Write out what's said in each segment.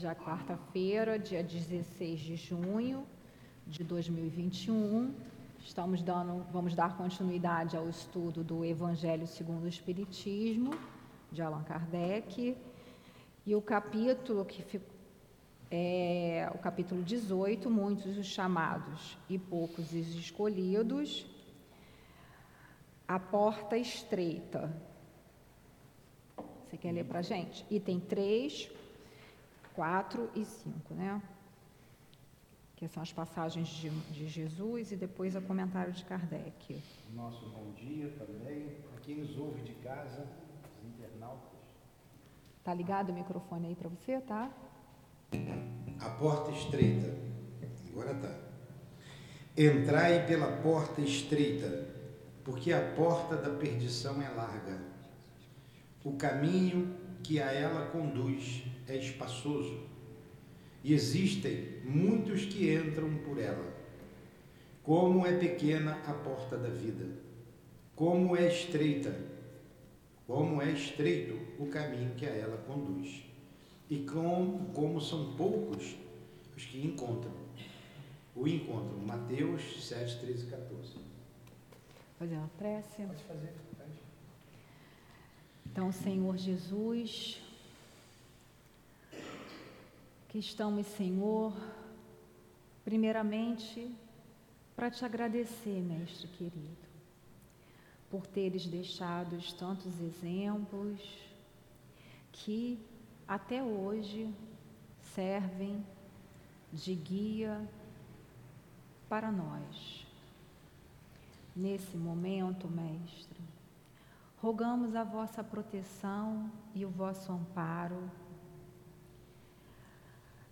Hoje é quarta-feira, dia 16 de junho de 2021. Estamos dando, vamos dar continuidade ao estudo do Evangelho segundo o Espiritismo, de Allan Kardec. E o capítulo que ficou é o capítulo 18, muitos os chamados e poucos os escolhidos, a porta estreita. Você quer ler para gente? Item 3, 4 e 5, né? Que são as passagens de, de Jesus e depois o comentário de Kardec. Nosso bom dia também a quem nos ouve de casa, os internautas. Tá ligado o microfone aí para você, tá? A porta estreita. Agora tá. Entrai pela porta estreita, porque a porta da perdição é larga. O caminho que a ela conduz é espaçoso e existem muitos que entram por ela. Como é pequena a porta da vida, como é estreita, como é estreito o caminho que a ela conduz, e como, como são poucos os que encontram. O encontram. Mateus 7, 13 e 14. Fazer uma prece. Pode fazer. Então, Senhor Jesus, que estamos, Senhor, primeiramente para te agradecer, Mestre querido, por teres deixado tantos exemplos que até hoje servem de guia para nós. Nesse momento, Mestre, rogamos a vossa proteção e o vosso amparo.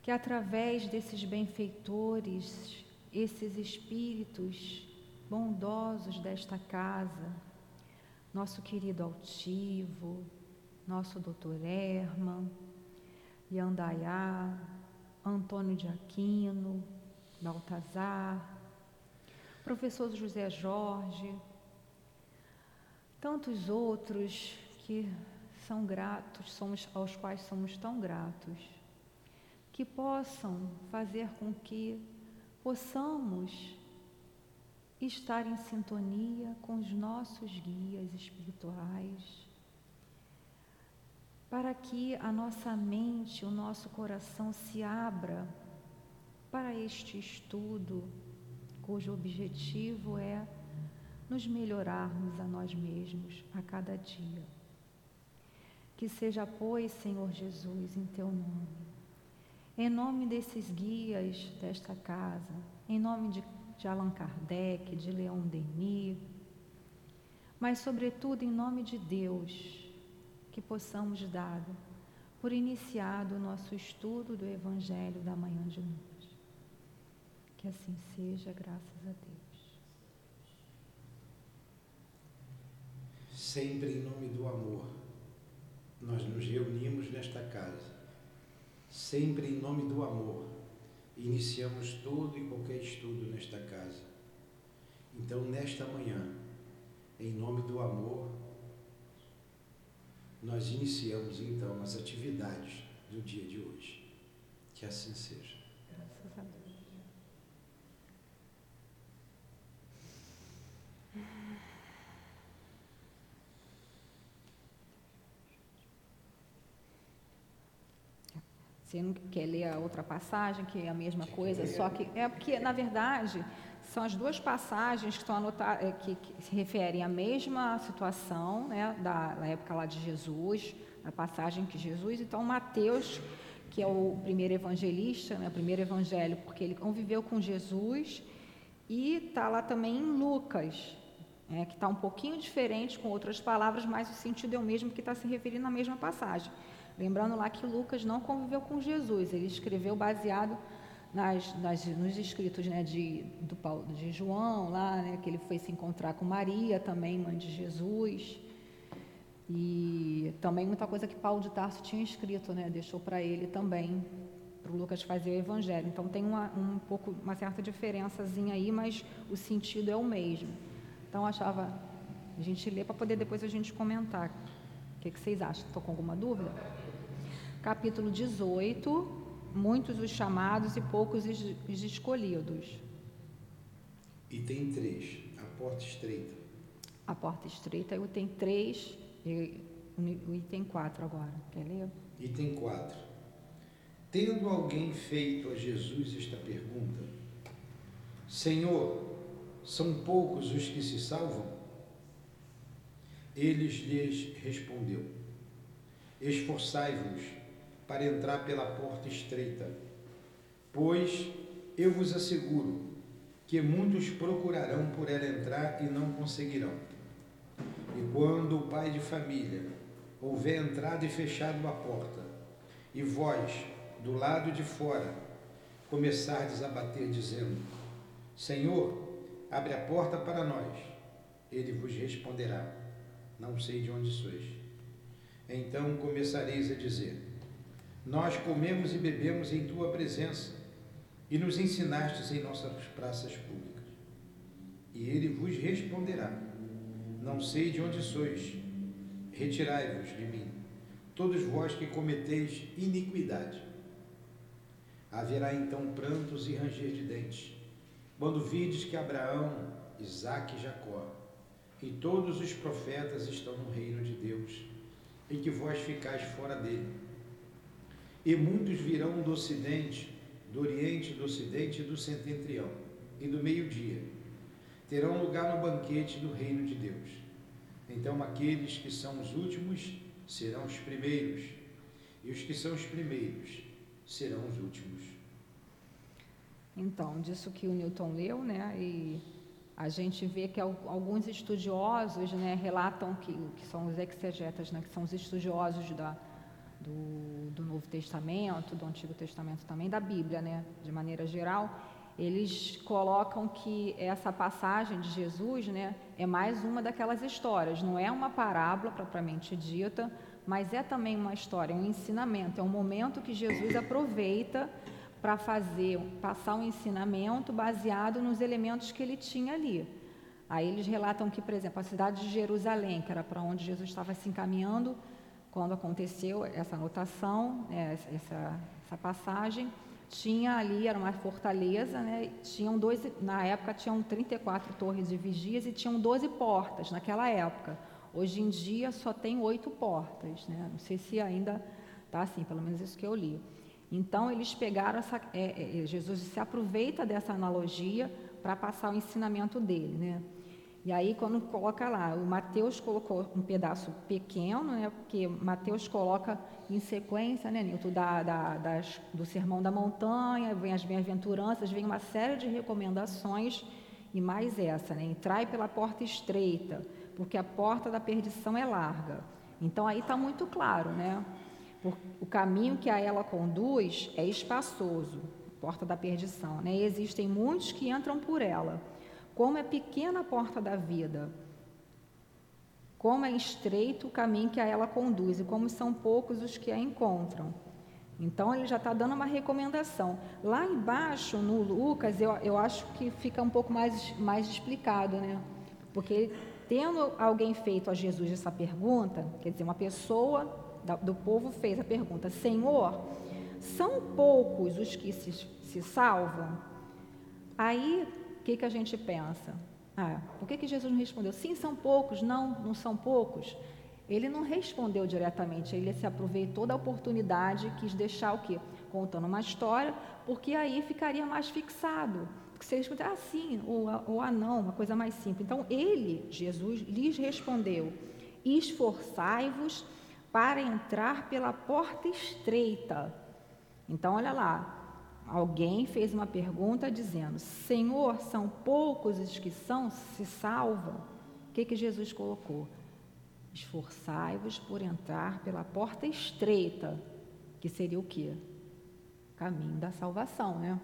Que através desses benfeitores, esses espíritos bondosos desta casa, nosso querido altivo, nosso doutor Herman, Yandayá, Antônio de Aquino, Baltazar, professor José Jorge, tantos outros que são gratos, somos, aos quais somos tão gratos que possam fazer com que possamos estar em sintonia com os nossos guias espirituais, para que a nossa mente, o nosso coração se abra para este estudo, cujo objetivo é nos melhorarmos a nós mesmos a cada dia. Que seja, pois, Senhor Jesus, em teu nome em nome desses guias desta casa, em nome de, de Allan Kardec, de Leon Denis, mas, sobretudo, em nome de Deus, que possamos dar por iniciado o nosso estudo do Evangelho da manhã de hoje. Que assim seja, graças a Deus. Sempre em nome do amor, nós nos reunimos nesta casa sempre em nome do amor, iniciamos todo e qualquer estudo nesta casa. Então, nesta manhã, em nome do amor, nós iniciamos então as atividades do dia de hoje. Que assim seja. Graças a Deus. Você não quer ler a outra passagem, que é a mesma coisa, só que é porque, na verdade, são as duas passagens que estão anotadas, é, que, que, se referem à mesma situação, né, da, da época lá de Jesus, a passagem que Jesus, então Mateus, que é o primeiro evangelista, né, o primeiro evangelho, porque ele conviveu com Jesus, e está lá também em Lucas, é, que está um pouquinho diferente com outras palavras, mas o sentido é o mesmo, que está se referindo à mesma passagem. Lembrando lá que Lucas não conviveu com Jesus, ele escreveu baseado nas, nas, nos escritos né, de, do Paulo, de João, lá, né, que ele foi se encontrar com Maria, também mãe de Jesus. E também muita coisa que Paulo de Tarso tinha escrito, né, deixou para ele também, para o Lucas fazer o evangelho. Então tem uma, um pouco, uma certa diferençazinha aí, mas o sentido é o mesmo. Então achava a gente ler para poder depois a gente comentar. O que, que vocês acham? Estou com alguma dúvida? Capítulo 18, muitos os chamados e poucos os escolhidos. Item 3, a porta estreita. A porta estreita, o item 3 e o item 4 agora. Quer ler? Item 4. Tendo alguém feito a Jesus esta pergunta, Senhor, são poucos os que se salvam? Eles lhes respondeu: Esforçai-vos para entrar pela porta estreita, pois eu vos asseguro que muitos procurarão por ela entrar e não conseguirão. E quando o pai de família houver entrado e fechado a porta, e vós, do lado de fora, começardes a bater, dizendo: Senhor, abre a porta para nós, ele vos responderá: Não sei de onde sois. Então começareis a dizer: Nós comemos e bebemos em tua presença, e nos ensinastes em nossas praças públicas. E ele vos responderá: Não sei de onde sois, retirai-vos de mim, todos vós que cometeis iniquidade. Haverá então prantos e ranger de dentes quando vides que Abraão, Isaque e Jacó e todos os profetas estão no reino de Deus, e que vós ficais fora dele. E muitos virão do ocidente, do oriente, do ocidente e do setentrião, e do meio-dia. Terão lugar no banquete do reino de Deus. Então aqueles que são os últimos serão os primeiros, e os que são os primeiros serão os últimos. Então, disso que o Newton leu, né, e a gente vê que alguns estudiosos né, relatam que, que são os exegetas, né, que são os estudiosos da, do, do, Novo Testamento, do Antigo Testamento também, da Bíblia, né, de maneira geral, eles colocam que essa passagem de Jesus né, é mais uma daquelas histórias, não é uma parábola propriamente dita, mas é também uma história, um ensinamento, é um momento que Jesus aproveita para fazer, passar um ensinamento baseado nos elementos que ele tinha ali. Aí eles relatam que, por exemplo, a cidade de Jerusalém, que era para onde Jesus estava se encaminhando quando aconteceu essa anotação, né, essa, essa passagem, tinha ali, era uma fortaleza, né, tinham 12, na época tinham 34 torres de vigias e tinham 12 portas naquela época. Hoje em dia só tem oito portas, né? não sei se ainda está assim, pelo menos isso que eu li. Então, eles pegaram essa. É, é, Jesus se aproveita dessa analogia para passar o ensinamento dele, né? E aí, quando coloca lá, o Mateus colocou um pedaço pequeno, né? Porque Mateus coloca em sequência, né, Nilton, da, da, das, do Sermão da Montanha, vem as bem-aventuranças, vem uma série de recomendações, e mais essa, né? Entrai pela porta estreita, porque a porta da perdição é larga. Então, aí está muito claro, né? O caminho que a ela conduz é espaçoso, porta da perdição, né? E existem muitos que entram por ela. Como é pequena a porta da vida, como é estreito o caminho que a ela conduz, e como são poucos os que a encontram. Então, ele já está dando uma recomendação. Lá embaixo, no Lucas, eu, eu acho que fica um pouco mais, mais explicado, né? Porque tendo alguém feito a Jesus essa pergunta, quer dizer, uma pessoa do povo fez a pergunta: Senhor, são poucos os que se, se salvam? Aí, que, que a gente pensa? Ah, por que, que Jesus não respondeu? Sim, são poucos. Não, não são poucos. Ele não respondeu diretamente, ele se aproveitou da oportunidade, quis deixar o quê? Contando uma história, porque aí ficaria mais fixado. Porque se ele responder, ah, sim, ou, ou ah, não, uma coisa mais simples. Então, ele, Jesus, lhes respondeu: esforçai-vos para entrar pela porta estreita. Então, olha lá, alguém fez uma pergunta dizendo: Senhor, são poucos os que são, se salvam? O que, que Jesus colocou? Esforçai-vos por entrar pela porta estreita, que seria o quê? Caminho da salvação, né?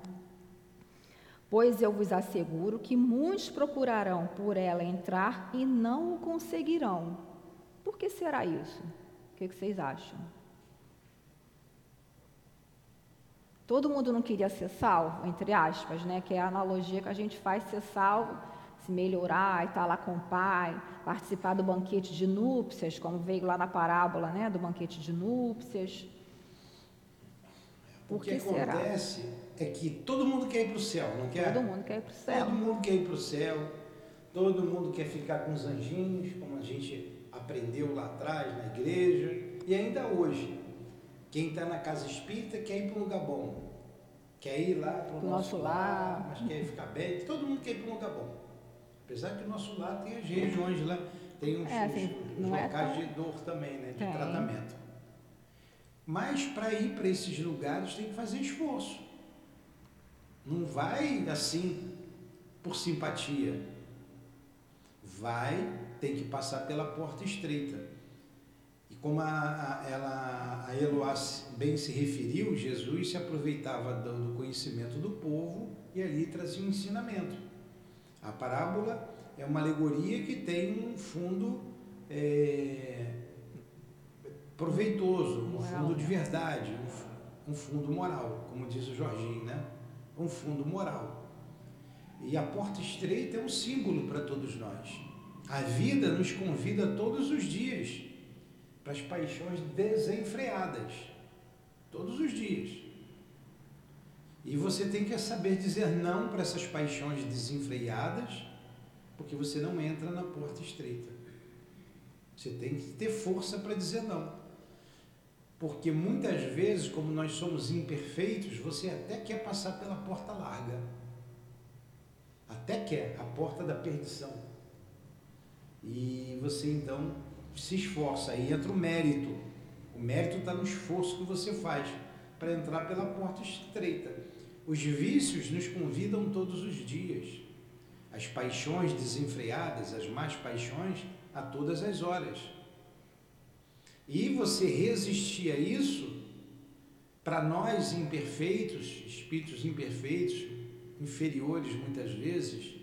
Pois eu vos asseguro que muitos procurarão por ela entrar e não o conseguirão. Por que será isso? O que, que vocês acham? Todo mundo não queria ser salvo, entre aspas, né? Que é a analogia que a gente faz ser salvo, se melhorar, estar lá com o pai, participar do banquete de núpcias, como veio lá na parábola, né? Do banquete de núpcias. Por o que, que será? acontece é que todo mundo quer ir para o céu, não quer? Todo mundo quer ir para o céu. Todo mundo quer ir para o céu, todo mundo quer ficar com os anjinhos, como a gente aprendeu lá atrás na igreja, e ainda hoje. Quem está na casa espírita quer ir para um lugar bom, quer ir lá para o nosso, nosso lar, lar. mas quer ficar bem. Todo mundo quer ir para um lugar bom. Apesar que o nosso lar tem as regiões lá, tem uns, É, assim, não é locais tão- de dor também, né, de Tem. tratamento. Mas para ir para esses lugares tem que fazer esforço. Não vai assim por simpatia. Vai, tem que passar pela porta estreita. Como a, a, ela, a Eloá bem se referiu, Jesus se aproveitava do, conhecimento do povo e ali trazia um ensinamento. A parábola é uma alegoria que tem um fundo é, proveitoso, um Moral, fundo de né? verdade, um, um fundo moral, como diz o Jorginho, né? Um fundo moral. E a porta estreita é um símbolo para todos nós. A vida nos convida todos os dias para as paixões desenfreadas. Todos os dias. E você tem que saber dizer não para essas paixões desenfreadas, porque você não entra na porta estreita. Você tem que ter força para dizer não. Porque muitas vezes, como nós somos imperfeitos, você até quer passar pela porta larga. Até quer, a porta da perdição. E você então se esforça, aí entra o mérito. O mérito está no esforço que você faz para entrar pela porta estreita. Os vícios nos convidam todos os dias. As paixões desenfreadas, as más paixões, a todas as horas. E você resistir a isso, para nós imperfeitos, espíritos imperfeitos, inferiores muitas vezes,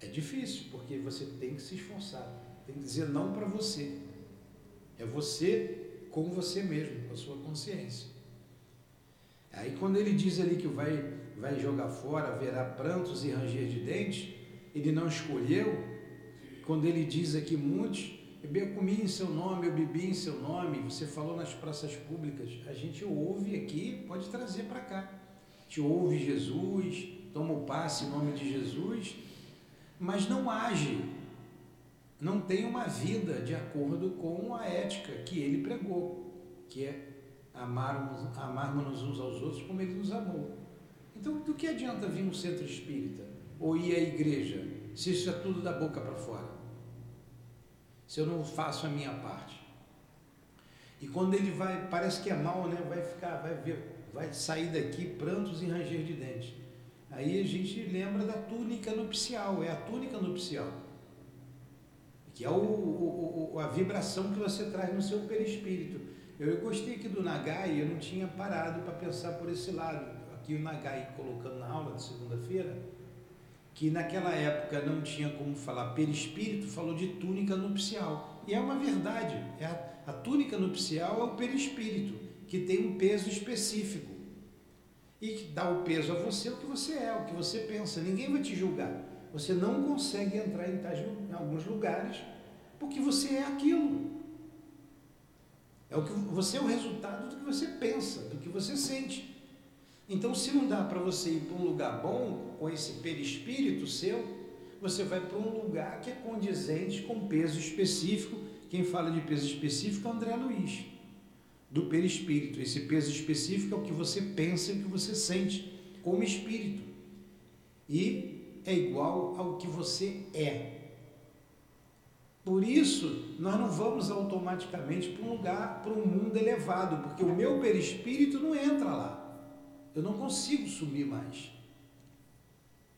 é difícil, porque você tem que se esforçar, tem que dizer não para você. É você com você mesmo, com a sua consciência. Aí quando ele diz ali que vai, vai jogar fora, haverá prantos e ranger de dentes, ele não escolheu. Quando ele diz aqui muitos, eu comi em seu nome, eu bebi em seu nome, você falou nas praças públicas, a gente ouve aqui, pode trazer para cá. A gente ouve Jesus, toma o passe em nome de Jesus, mas não age, não tem uma vida de acordo com a ética que ele pregou, que é amarmos, amarmos uns aos outros como ele nos amou. Então, do que adianta vir um centro espírita ou ir à igreja se isso é tudo da boca para fora? Se eu não faço a minha parte. E quando ele vai, parece que é mal, né? Vai ficar, vai ver, vai sair daqui prantos e ranger de dentes. Aí a gente lembra da túnica nupcial, é a túnica nupcial, que é o, o, o, a vibração que você traz no seu perispírito. Eu gostei aqui do Nagai, eu não tinha parado para pensar por esse lado. Aqui o Nagai colocando na aula de segunda-feira, que naquela época não tinha como falar perispírito, falou de túnica nupcial. E é uma verdade, é a, a túnica nupcial é o perispírito, que tem um peso específico e que dá o peso a você o que você é, o que você pensa. Ninguém vai te julgar. Você não consegue entrar em, tais, em alguns lugares porque você é aquilo. É o que você é o resultado do que você pensa, do que você sente. Então, se não dá para você ir para um lugar bom com esse perispírito seu, você vai para um lugar que é condizente com peso específico. Quem fala de peso específico é André Luiz do perispírito. Esse peso específico é o que você pensa e o que você sente como espírito. E é igual ao que você é. Por isso, nós não vamos automaticamente para um lugar, para um mundo elevado, porque o meu perispírito não entra lá. Eu não consigo subir mais.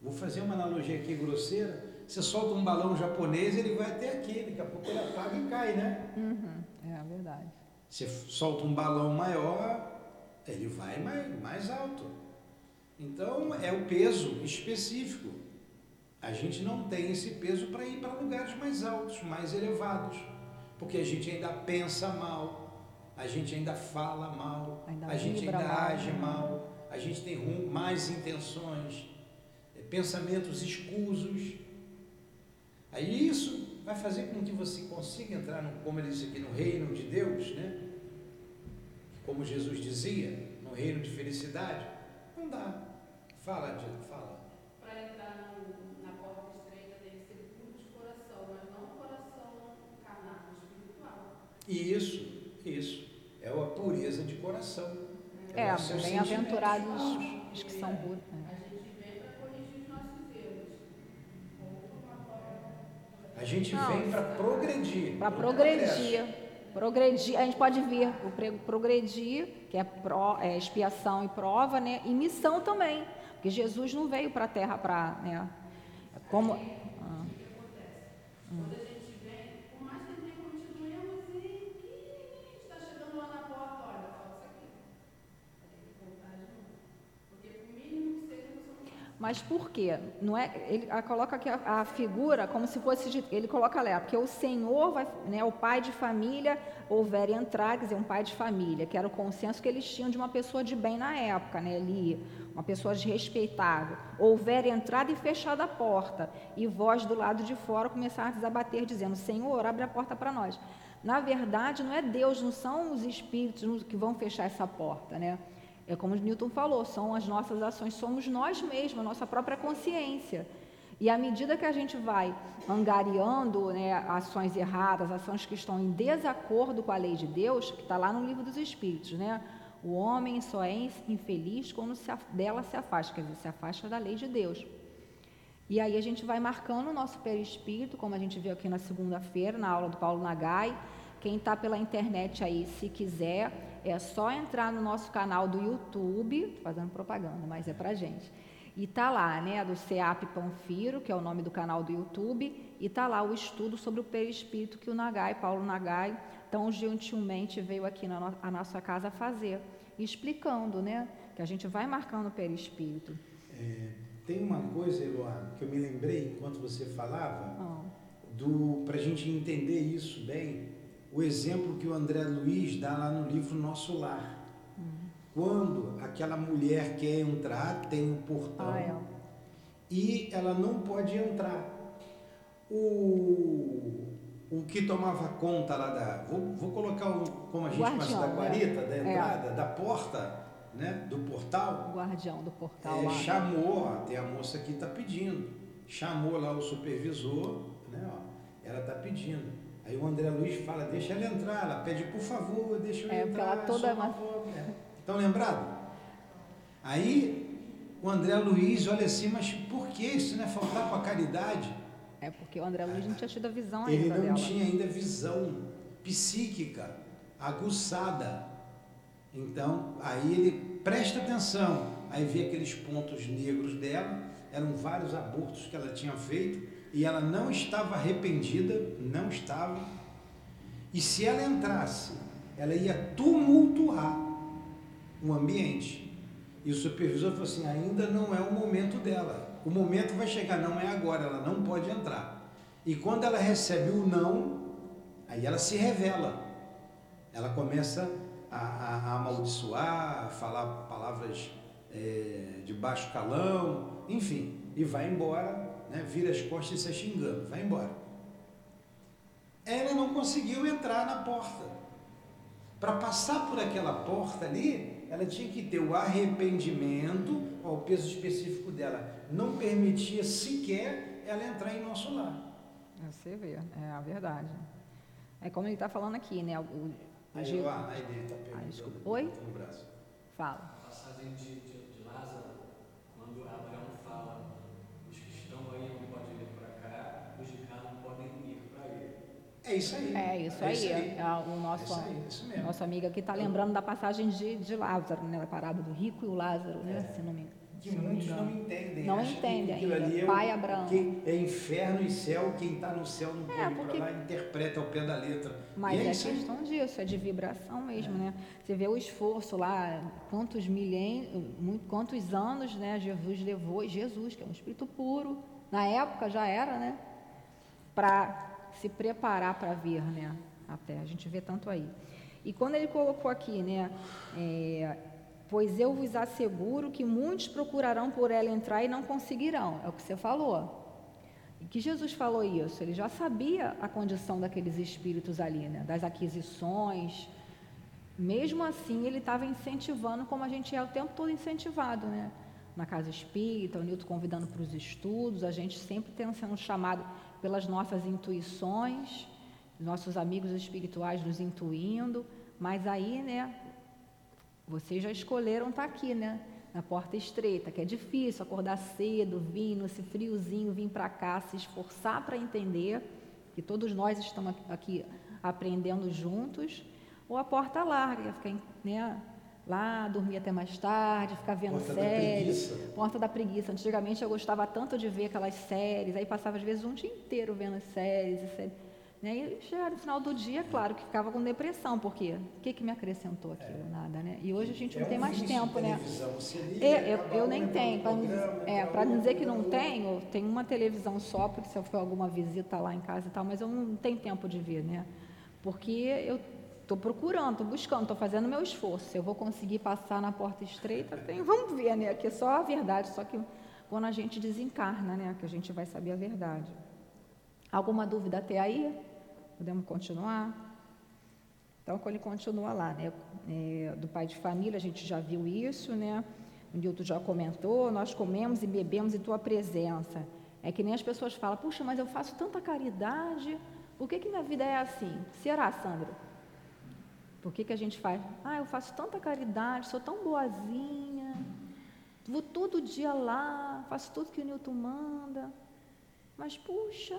Vou fazer uma analogia aqui grosseira. Você solta um balão japonês, ele vai até aqui, daqui a pouco ele apaga e cai, né? Uhum, é verdade. Você solta um balão maior, ele vai mais, mais alto. Então é o peso específico. A gente não tem esse peso para ir para lugares mais altos, mais elevados, porque a gente ainda pensa mal, a gente ainda fala mal, Ainda a gente ainda mal, age né? mal, a gente tem rum- mais intenções, eh, pensamentos escusos. Aí isso vai fazer com que você consiga entrar, no, como ele disse aqui, no reino de Deus, né? Como Jesus dizia, no reino de felicidade? Não dá. Fala, fala. Para entrar no, na porta estreita tem que ser puro de coração, mas não coração carnal, espiritual. Isso, isso. É a pureza de coração. É, seus bem-aventurados os que são puros. é. A gente vem para corrigir os nossos erros. Ou uma forma. A gente Não, vem para progredir. Para progredir. Progredir, a gente pode vir o progredir, que é, pro- é expiação e prova, né? E missão também. Porque Jesus não veio para a terra para. Né? Como. ah, Quando a gente vem, por mais que ele tenha cometido um erro assim, que está chegando lá na porta, olha, falta isso aqui. Vai ter que voltar de novo. Porque por mínimo que seja, você não faz. Mas por quê? Não é, ele coloca aqui a, a figura como se fosse, de, ele coloca lá, porque o Senhor, vai, né, o pai de família, houver entrar, quer dizer, um pai de família, que era o consenso que eles tinham de uma pessoa de bem na época, né, ali, uma pessoa respeitável. Houver entrado e fechado a porta, e vós do lado de fora começardes a bater, dizendo, Senhor, abre a porta para nós. Na verdade, não é Deus, não são os espíritos que vão fechar essa porta, né? É como Newton falou, são as nossas ações, somos nós mesmos, a nossa própria consciência. E à medida que a gente vai angariando né, ações erradas, ações que estão em desacordo com a lei de Deus, que está lá no livro dos Espíritos, né? O homem só é infeliz quando se dela se afasta, quer dizer, se afasta da lei de Deus. E aí a gente vai marcando o nosso perispírito, como a gente viu aqui na segunda-feira, na aula do Paulo Nagai. Quem está pela internet aí, se quiser, é só entrar no nosso canal do YouTube, fazendo propaganda, mas é pra gente. E tá lá, né, do CEAP Panfiro, que é o nome do canal do YouTube, e tá lá o estudo sobre o perispírito que o Nagai, Paulo Nagai, tão gentilmente veio aqui na no- a nossa casa fazer, explicando, né, que a gente vai marcando o perispírito. É, tem uma coisa, Eloá, que eu me lembrei enquanto você falava, Ah. do para a gente entender isso bem, o exemplo que o André Luiz dá lá no livro Nosso Lar. Quando aquela mulher quer entrar, tem um portão Ah, é. e ela não pode entrar. O, o que tomava conta lá da. Vou, vou colocar o, como a gente Guardião, chama da né? guarita, da É. entrada, da porta, né, do portal. O guardião do portal É, lá. chamou, tem a moça que está pedindo. Chamou lá o supervisor, né, ó, ela está pedindo. Aí o André Luiz fala, deixa ela entrar, ela pede, por favor, deixa eu É, entrar. ela toda só uma-. É. Estão lembrados? Aí o André Luiz olha assim, mas por que isso não é faltar com a caridade? É porque o André Luiz não tinha tido a visão Ele ainda não dela. tinha ainda visão psíquica aguçada. Então, aí ele presta atenção, aí vê aqueles pontos negros dela, eram vários abortos que ela tinha feito e ela não estava arrependida, não estava. E se ela entrasse, ela ia tumultuar o ambiente. E o supervisor falou assim: ainda não é o momento dela. O momento vai chegar, não é agora, ela não pode entrar. E quando ela recebe o não, aí ela se revela. Ela começa a, a, a amaldiçoar, a falar palavras é, de baixo calão, enfim, e vai embora, né, vira as costas e sai xingando, vai embora. Ela não conseguiu entrar na porta. Para passar por aquela porta ali, ela tinha que ter o arrependimento, ó, o peso específico dela não permitia sequer ela entrar em nosso lar. Você vê, é a verdade. É como ele está falando aqui, né? O, o, Aí, Ah, perguntando. desculpa. Oi? Fala. A passagem de, de, de Lázaro, quando Abraão fala, os que estão aí não podem vir para cá, os de cá não podem ir para ele. É isso aí. É isso é aí. Isso aí. é o nosso, É isso aí, é nosso amigo aqui está lembrando da passagem de, de Lázaro, né? Da parada do rico e o Lázaro, né? Se não me, Que se não me muitos não engano. entendem. Não que entendem ainda. é o- Pai Abraão. que é inferno e céu, quem está no céu não pode É, porque- lá, interpreta ao pé da letra. Mas e é, é, questão disso, é de vibração mesmo, né? Você vê o esforço lá, quantos milênios, quantos anos, né? Jesus levou, Jesus, que é um espírito puro, na época já era, né? Para se preparar para vir, né? Até a gente vê tanto aí. E quando ele colocou aqui, né? é, pois eu vos asseguro que muitos procurarão por ela entrar e não conseguirão. É o que você falou. E que Jesus falou isso, ele já sabia a condição daqueles espíritos ali, né? das aquisições, Mesmo assim, ele estava incentivando, como a gente é o tempo todo incentivado, né? Na casa espírita, o Nilton convidando para os estudos, a gente sempre tendo sendo chamado pelas nossas intuições, nossos amigos espirituais nos intuindo, mas aí, né, vocês já escolheram estar tá aqui, né? Na porta estreita, que é difícil acordar cedo, vir nesse friozinho, vir para cá, se esforçar para entender, que todos nós estamos aqui aprendendo juntos, ou a porta larga, ficar né, lá, dormir até mais tarde, ficar vendo porta séries. Da porta da preguiça. Antigamente eu gostava tanto de ver aquelas séries, aí passava às vezes um dia inteiro vendo as séries e séries. Né? E chegava no final do dia, claro, que ficava com depressão, porque o que, que me acrescentou aquilo? É. Nada, né? E hoje a gente não é tem mais tempo, né? É, eu, eu nem tenho. Para é, dizer que não tenho, tem uma televisão só, porque se eu for alguma visita lá em casa e tal, mas eu não tenho tempo de ver, né? Porque eu estou procurando, estou buscando, estou fazendo meu esforço. Se eu vou conseguir passar na porta estreita, tem, vamos ver, né? Que é só a verdade, só que quando a gente desencarna, né? Que a gente vai saber a verdade. Alguma dúvida até aí? Podemos continuar? Então, quando ele continua lá, né? É, do pai de família, a gente já viu isso, né? O Nilton já comentou, nós comemos e bebemos em tua presença. É que nem as pessoas falam, puxa, mas eu faço tanta caridade, por que, que minha vida é assim? Será, Sandra? Por que, que a gente faz? Ah, eu faço tanta caridade, sou tão boazinha, vou todo dia lá, faço tudo que o Nilton manda. Mas, puxa,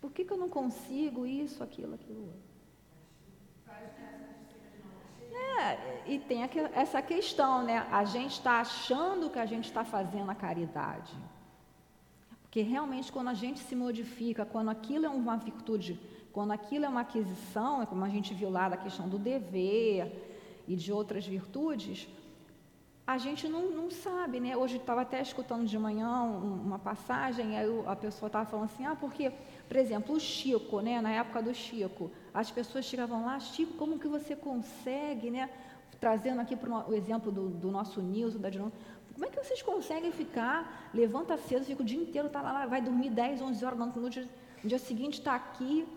por que, que eu não consigo isso, aquilo, aquilo? É, e tem essa questão, né? A gente está achando que a gente está fazendo a caridade. Porque realmente, quando a gente se modifica, quando aquilo é uma virtude, quando aquilo é uma aquisição, é como a gente viu lá da questão do dever e de outras virtudes, a gente não, não sabe, né? Hoje estava até escutando de manhã uma passagem, aí a pessoa estava falando assim, ah, porque por exemplo, o Chico, né, na época do Chico, as pessoas chegavam lá, Chico, como que você consegue, né, trazendo aqui para o exemplo do, do, nosso Nilson, da Dinamo, como é que vocês conseguem ficar, levanta cedo, fica o dia inteiro, tá lá, vai dormir 10, 11 horas, no dia, no dia seguinte está aqui.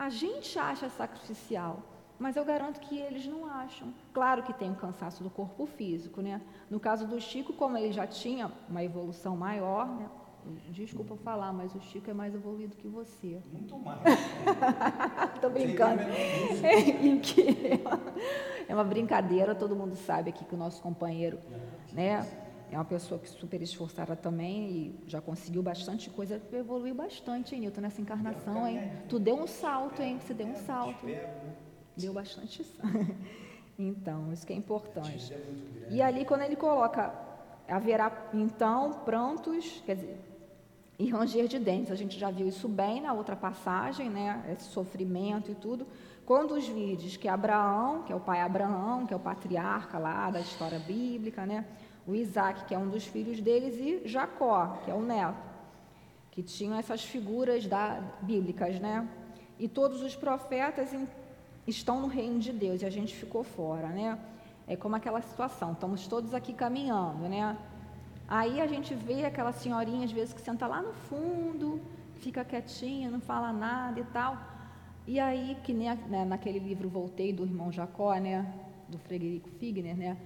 A gente acha sacrificial, mas eu garanto que eles não acham. Claro que tem o cansaço do corpo físico, né? No caso do Chico, como ele já tinha uma evolução maior, né? Desculpa falar, mas o Chico é mais evoluído que você. Muito mais. Estou brincando. É, uma brincadeira, todo mundo sabe aqui que o nosso companheiro né, é uma pessoa que super esforçada também e já conseguiu bastante coisa, evoluiu bastante, hein, Nilton, nessa encarnação, hein? Tu deu um salto, hein? Você deu um salto. Deu bastante salto. Então, isso que é importante. E ali, quando ele coloca, haverá então prontos, quer dizer, e ranger de dentes. A gente já viu isso bem na outra passagem, né? Esse sofrimento e tudo. Quando os vídeos que Abraão, que é o pai Abraão, que é o patriarca lá da história bíblica, né? O Isaac, que é um dos filhos deles, e Jacó, que é o neto, que tinham essas figuras da, bíblicas, né? E todos os profetas em, estão no reino de Deus e a gente ficou fora, né? É como aquela situação, estamos todos aqui caminhando, né? Aí a gente vê aquela senhorinha, às vezes, que senta lá no fundo, fica quietinha, não fala nada e tal. E aí, que nem né, naquele livro Voltei, do irmão Jacó, né, do Frederico Figner, né,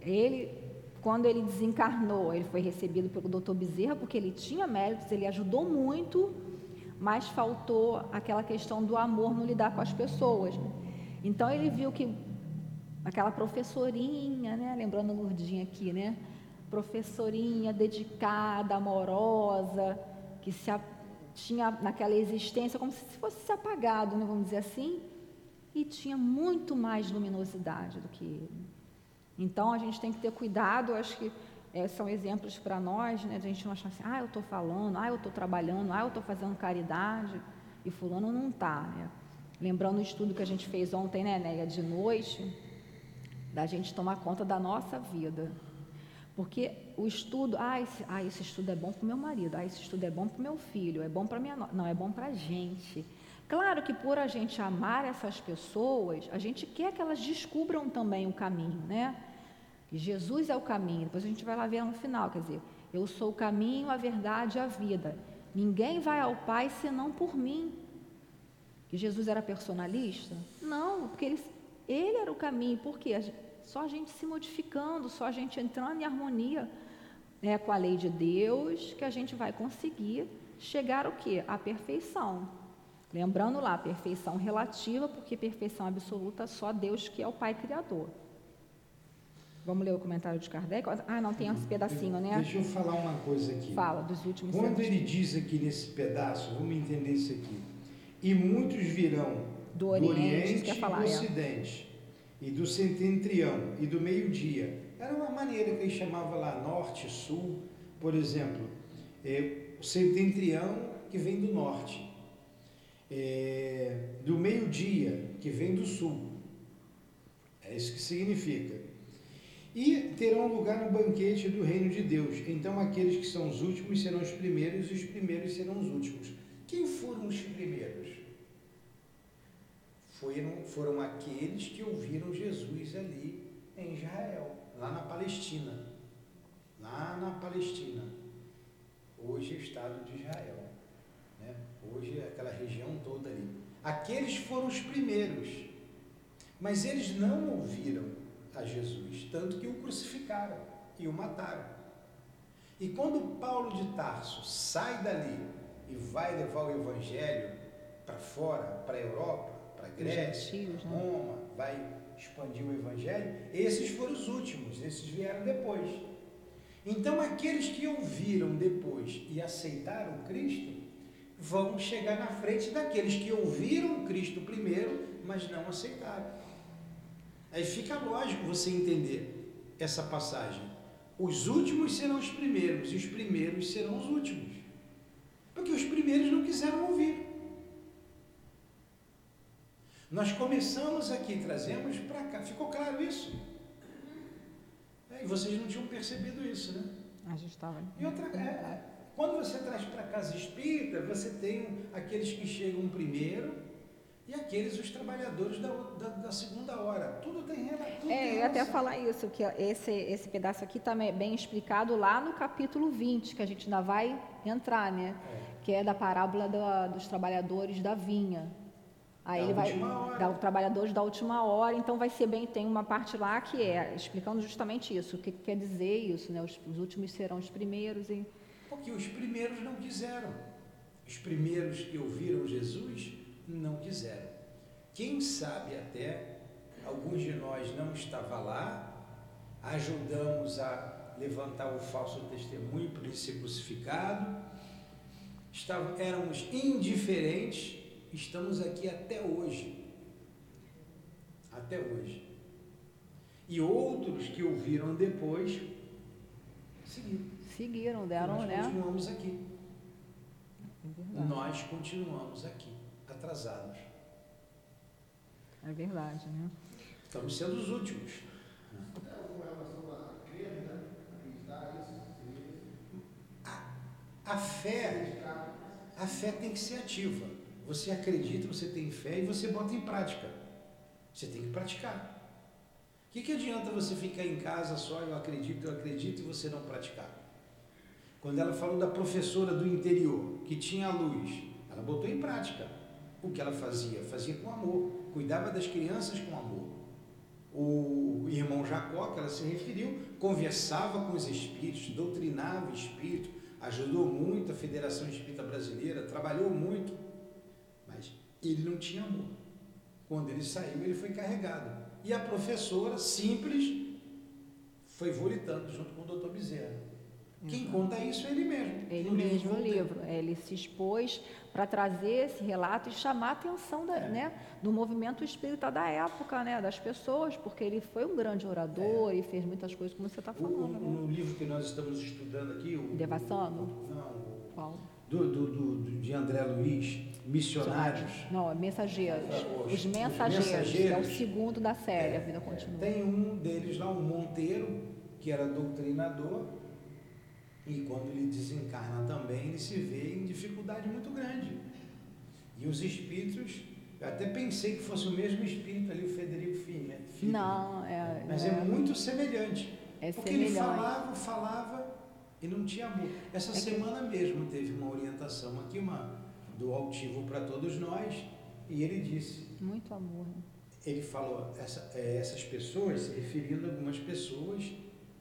ele, quando ele desencarnou, ele foi recebido pelo doutor Bezerra, porque ele tinha méritos, ele ajudou muito, mas faltou aquela questão do amor no lidar com as pessoas. Então, ele viu que aquela professorinha, né, lembrando a Lourdinha aqui, né, professorinha dedicada, amorosa, que se a, tinha naquela existência como se fosse se apagado, né, vamos dizer assim, e tinha muito mais luminosidade do que ele. Então a gente tem que ter cuidado, acho que é, são exemplos para nós, né, a gente não achar assim, ah, eu estou falando, ah, eu estou trabalhando, ah, eu estou fazendo caridade, e fulano não está. Né? Lembrando o estudo que a gente fez ontem, né, Nélia, de noite, da gente tomar conta da nossa vida. Porque o estudo, ah esse, ah, esse estudo é bom para o meu marido, ah, esse estudo é bom para o meu filho, é bom para minha Não, é bom para a gente. Claro que por a gente amar essas pessoas, a gente quer que elas descubram também o caminho, né? Que Jesus é o caminho. Depois a gente vai lá ver no final, quer dizer, eu sou o caminho, a verdade e a vida. Ninguém vai ao Pai senão por mim. Que Jesus era personalista? Não, porque ele Ele era o caminho, porque só a gente se modificando, só a gente entrando em harmonia né, com a lei de Deus, que a gente vai conseguir chegar ao quê? À perfeição. Lembrando lá, perfeição relativa, porque perfeição absoluta só Deus que é o Pai Criador. Vamos ler o comentário de Kardec? Ah, não, tem esse pedacinho, né? Deixa eu falar uma coisa aqui. Fala, dos últimos Quando ele diz aqui nesse pedaço, vamos entender isso aqui. E muitos virão do Oriente, do Oriente falar, do é. Ocidente, é. e do Setentrião, e do meio-dia. Era uma maneira que ele chamava lá Norte, Sul, por exemplo. É, o Setentrião, que vem do Norte. É, do meio-dia, que vem do Sul. É isso que significa e terão lugar no banquete do reino de Deus. Então aqueles que são os últimos serão os primeiros e os primeiros serão os últimos. Quem foram os primeiros? Foram, foram aqueles que ouviram Jesus ali em Israel, lá na Palestina. Lá na Palestina. Hoje é o Estado de Israel. Né? Hoje é aquela região toda ali. Aqueles foram os primeiros. Mas eles não ouviram a Jesus, tanto que o crucificaram e o mataram. E quando Paulo de Tarso sai dali e vai levar o evangelho para fora, para a Europa, para a Grécia, né? Roma, vai expandir o evangelho, esses foram os últimos, esses vieram depois. Então aqueles que ouviram depois e aceitaram Cristo vão chegar na frente daqueles que ouviram Cristo primeiro, mas não aceitaram. Aí fica lógico você entender essa passagem. Os últimos serão os primeiros e os primeiros serão os últimos. Porque os primeiros não quiseram ouvir. Nós começamos aqui, trazemos para cá. Ficou claro isso? É, e vocês não tinham percebido isso, né? A gente estava. E outra, é, quando você traz para casa espírita, você tem aqueles que chegam primeiro e aqueles os trabalhadores da, da, da segunda hora. Tudo tem relação. É, eu ia até falar isso, que esse, esse pedaço aqui está bem explicado lá no capítulo 20, que a gente ainda vai entrar, né? É. Que é da parábola do, dos trabalhadores da vinha. Aí da ele vai dar trabalhadores da última hora, então vai ser bem, tem uma parte lá que é explicando justamente isso, o que quer dizer isso, né? Os, os últimos serão os primeiros e porque os primeiros não quiseram. Os primeiros que ouviram Jesus não quiseram. Quem sabe até alguns de nós não estava lá, ajudamos a levantar o falso testemunho por ele ser crucificado, estávamos, éramos indiferentes, estamos aqui até hoje. Até hoje. E outros que ouviram depois seguiram. Seguiram, deram, nós né? Nós continuamos aqui. É nós continuamos aqui atrasados. É verdade, né? Estamos sendo os últimos. A, a fé, a fé tem que ser ativa. Você acredita, você tem fé e você bota em prática. Você tem que praticar. O que, que adianta você ficar em casa só, eu acredito, eu acredito, e você não praticar? Quando ela falou da professora do interior, que tinha luz, ela botou em prática o que ela fazia? Fazia com amor, cuidava das crianças com amor. O irmão Jacó, que ela se referiu, conversava com os espíritos, doutrinava o espírito, ajudou muito a Federação Espírita Brasileira, trabalhou muito, mas ele não tinha amor. Quando ele saiu, ele foi carregado. E a professora, simples, foi volitando junto com o doutor Bezerra. Quem conta isso é ele mesmo. Ele mesmo no livro. Ele se expôs para trazer esse relato e chamar a atenção da, é. né, do movimento espírita da época, né, das pessoas, porque ele foi um grande orador é. e fez muitas coisas como você está falando. O, né? No livro que nós estamos estudando aqui, o Devassano? Não. Qual? Do, do, do, de André Luiz, Missionários. Não, é Mensageiros. Os, os mensageiros, mensageiros, é o segundo da série, é, A Vida Continua. Tem um deles lá, um Monteiro, que era doutrinador, e quando ele desencarna também, ele se vê em dificuldade muito grande. E os espíritos, eu até pensei que fosse o mesmo espírito ali, o Federico Filho. Não, é. Mas é, é muito semelhante. É porque semelhante. ele falava, falava e não tinha amor. Essa é semana que... mesmo teve uma orientação aqui, uma do altivo para todos nós, e ele disse. Muito amor. Né? ele falou essa, é, essas pessoas, se referindo a algumas pessoas,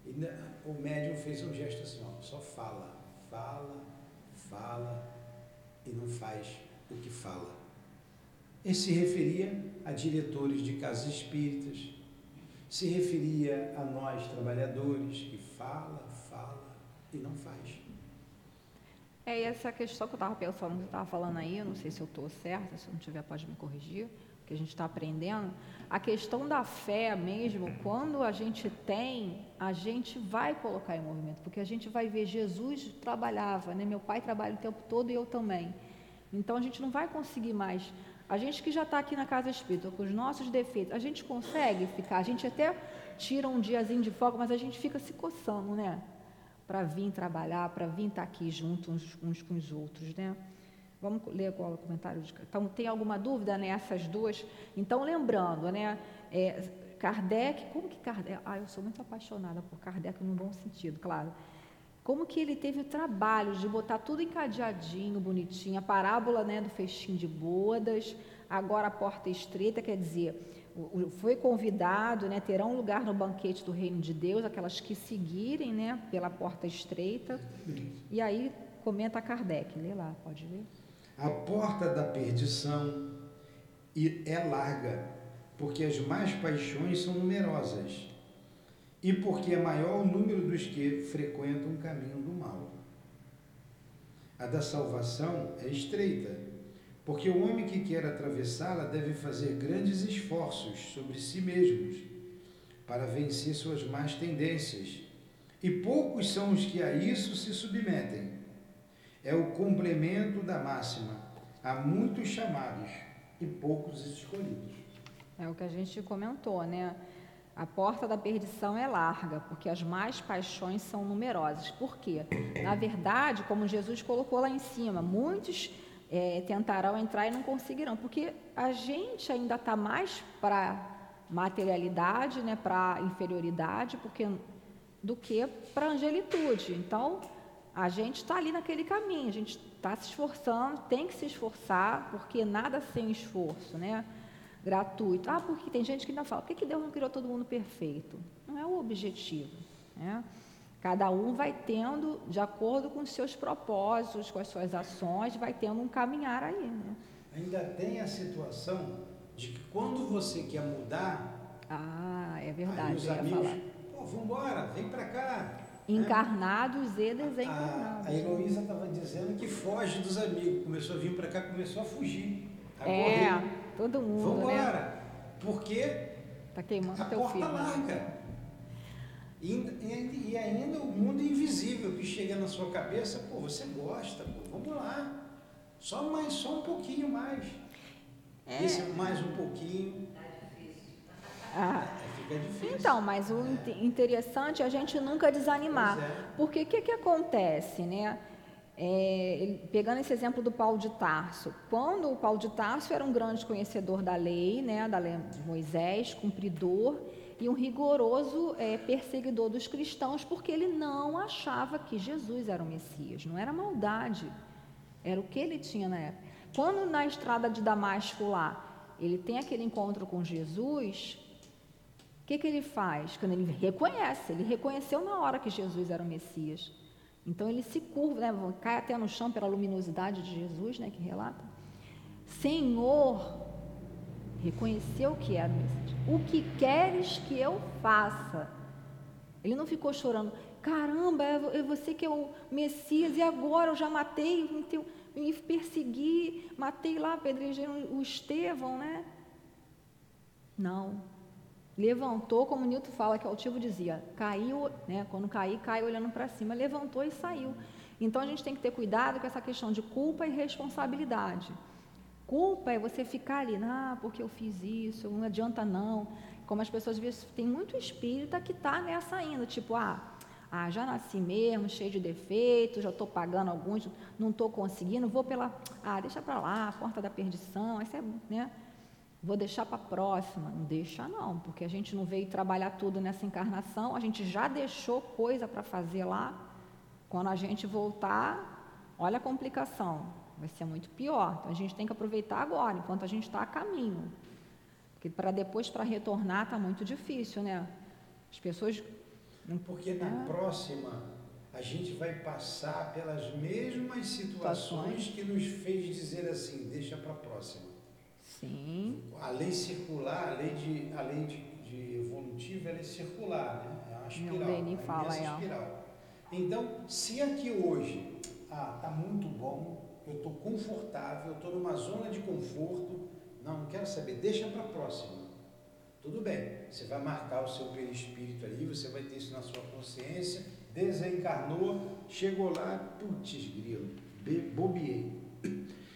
e o médium fez um gesto assim, ó, só fala, fala, fala e não faz o que fala. Ele se referia a diretores de casas espíritas, se referia a nós trabalhadores que fala, fala e não faz. É essa questão que eu estava pensando, que estava falando aí, eu não sei se eu estou certa, se eu não tiver pode me corrigir, que a gente está aprendendo. A questão da fé mesmo, quando a gente tem, a gente vai colocar em movimento, porque a gente vai ver Jesus trabalhava, né? Meu pai trabalha o tempo todo e eu também. Então a gente não vai conseguir mais. A gente que já está aqui na casa espírita, com os nossos defeitos, a gente consegue ficar, a gente até tira um diazinho de folga, mas a gente fica se coçando, né? Para vir trabalhar, para vir estar tá aqui juntos uns, uns com os outros, né? Vamos ler agora o comentário de Então, tem alguma dúvida nessas duas? Então, lembrando, né? É, Kardec, como que Kardec. Ah, eu sou muito apaixonada por Kardec num bom sentido, claro. Como que ele teve o trabalho de botar tudo encadeadinho, bonitinho, a parábola né, do festim de bodas, agora a porta estreita, quer dizer, foi convidado, né, terão lugar no banquete do reino de Deus, aquelas que seguirem né, pela porta estreita. E aí comenta Kardec, lê lá, pode ler. A porta da perdição é larga, porque as más paixões são numerosas, e porque é maior o número dos que frequentam o caminho do mal. A da salvação é estreita, porque o homem que quer atravessá-la deve fazer grandes esforços sobre si mesmos para vencer suas más tendências, e poucos são os que a isso se submetem é o complemento da máxima. Há muitos chamados e poucos escolhidos. É o que a gente comentou, né? A porta da perdição é larga, porque as mais paixões são numerosas. Por quê? Na verdade, como Jesus colocou lá em cima, muitos é, tentarão entrar e não conseguirão, porque a gente ainda está mais para materialidade, né, para inferioridade, porque do que para angelitude. Então, a gente está ali naquele caminho, a gente está se esforçando, tem que se esforçar, porque nada sem esforço, né? Gratuito. Ah, porque tem gente que ainda fala, por que, que Deus não criou todo mundo perfeito? Não é o objetivo, né? Cada um vai tendo, de acordo com os seus propósitos, com as suas ações, vai tendo um caminhar aí, né? Ainda tem a situação de que quando você quer mudar... Ah, é verdade, aí os amigos, pô, vambora, vem para cá, Encarnados e desencarnados. A, a Heloísa estava dizendo que foge dos amigos. Começou a vir para cá, começou a fugir. A é, correr. todo mundo. Vamos embora. Né? Porque tá queimando a teu porta filho. larga. E, e, e, ainda o mundo invisível que chega na sua cabeça, pô, você gosta, pô, vamos lá. Só mais, só um pouquinho mais. É. Esse mais um pouquinho. Ah. Fica difícil. Então, mas o interessante é a gente nunca desanimar. É. Porque o que, que acontece, né? É, pegando esse exemplo do Paulo de Tarso, quando o Paulo de Tarso era um grande conhecedor da lei, né, da lei de Moisés, cumpridor e um rigoroso é, perseguidor dos cristãos, porque ele não achava que Jesus era o Messias, não era maldade, era o que ele tinha na época. Quando na estrada de Damasco lá, ele tem aquele encontro com Jesus, o que, que ele faz? Quando ele reconhece, ele reconheceu na hora que Jesus era o Messias. Então ele se curva, né, cai até no chão pela luminosidade de Jesus, né, que relata. Senhor, reconheceu que era o Messias. O que queres que eu faça? Ele não ficou chorando. Caramba, é, é você que é o Messias e agora eu já matei, me persegui, matei lá, apedrejei o Estevão, né? Não levantou, como o Newton fala, que o altivo dizia, caiu, né, quando cair, cai olhando para cima, levantou e saiu. Então a gente tem que ter cuidado com essa questão de culpa e responsabilidade. Culpa é você ficar ali, ah, porque eu fiz isso, não adianta não. Como as pessoas dizem, tem muito espírita que está nessa ainda, tipo, ah, ah, já nasci mesmo, cheio de defeitos, já estou pagando alguns, não estou conseguindo, vou pela, ah, deixa para lá, porta da perdição, essa é, né? Vou deixar para a próxima. Não deixa não, porque a gente não veio trabalhar tudo nessa encarnação, a gente já deixou coisa para fazer lá. Quando a gente voltar, olha a complicação, vai ser muito pior. Então a gente tem que aproveitar agora, enquanto a gente está a caminho. Porque para depois, para retornar, está muito difícil, né? As pessoas. Porque na Ah. próxima a gente vai passar pelas mesmas situações Situações. que nos fez dizer assim, deixa para a próxima. Sim, A lei circular, a lei de, a lei de, de evolutiva, ela é circular, né? É uma espiral. Denis uma fala, imensa é. espiral. Então, se aqui hoje, ah, tá muito bom, eu estou confortável, eu estou numa zona de conforto, não, não quero saber, deixa para a próxima. Tudo bem, você vai marcar o seu perispírito ali, você vai ter isso na sua consciência, desencarnou, chegou lá, putz, grilo, bobiei.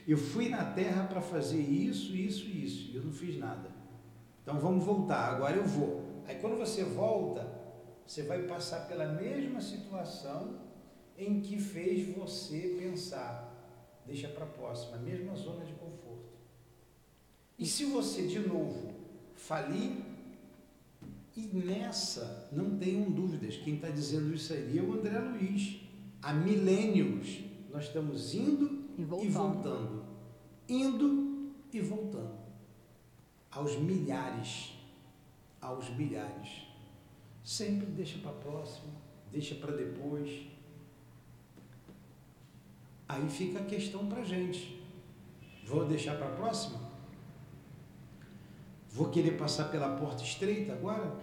Eu fui na Terra para fazer isso, isso e isso, e eu não fiz nada. Então vamos voltar, agora eu vou. Aí quando você volta, você vai passar pela mesma situação em que fez você pensar, deixa para a próxima, mesma zona de conforto. E se você de novo falir, e nessa, não tenham dúvidas, quem está dizendo isso aí é o André Luiz. Há milênios nós estamos indo e e voltando. voltando. Indo e voltando. Aos milhares. Aos milhares. Sempre deixa para próximo, deixa para depois. Aí fica a questão para gente. Vou deixar para a próxima? Vou querer passar pela porta estreita agora?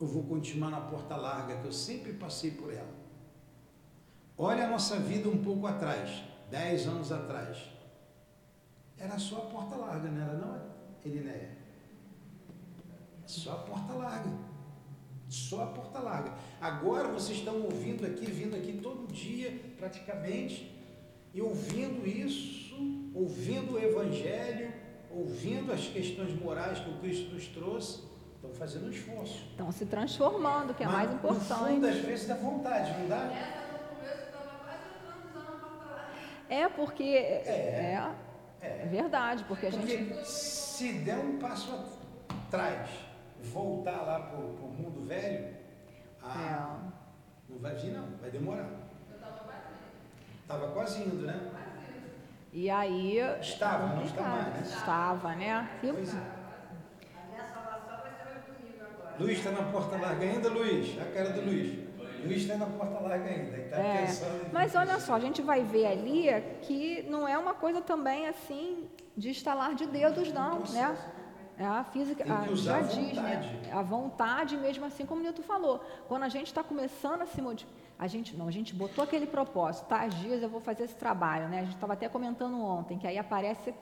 Ou vou continuar na porta larga que eu sempre passei por ela? Olha a nossa vida um pouco atrás, dez anos atrás. Era só a porta larga, não era não, Elinéia? Só a porta larga. Só a porta larga. Agora vocês estão ouvindo aqui, vindo aqui todo dia, praticamente, e ouvindo isso, ouvindo o Evangelho, ouvindo as questões morais que o Cristo nos trouxe, estão fazendo um esforço. Estão se transformando, que é Mas, mais No importante. fundo, às vezes dá vontade, não dá? É porque. É, é verdade, porque a gente. Porque se der um passo atrás, voltar lá para o mundo velho, ah, É, não vai vir não, vai demorar. Estava quase indo, né? e aí. Estava, é não está mais, né? Estava, né? Pois é. A minha salvação vai ser hoje domingo agora. Luiz está na porta larga ainda, Luiz? A cara do Luiz. Luiz está na porta larga ainda. Está É, pensando Mas olha só, a gente vai ver ali que não é uma coisa também assim de estalar de dedos, não, né? É a física, Tem a, já diz, né? vontade. A vontade mesmo assim, como o Nilton falou. Quando a gente está começando a se modificar, a gente não, a gente botou aquele propósito, tais dias eu vou fazer esse trabalho, né? A gente estava até comentando ontem, que aí aparece,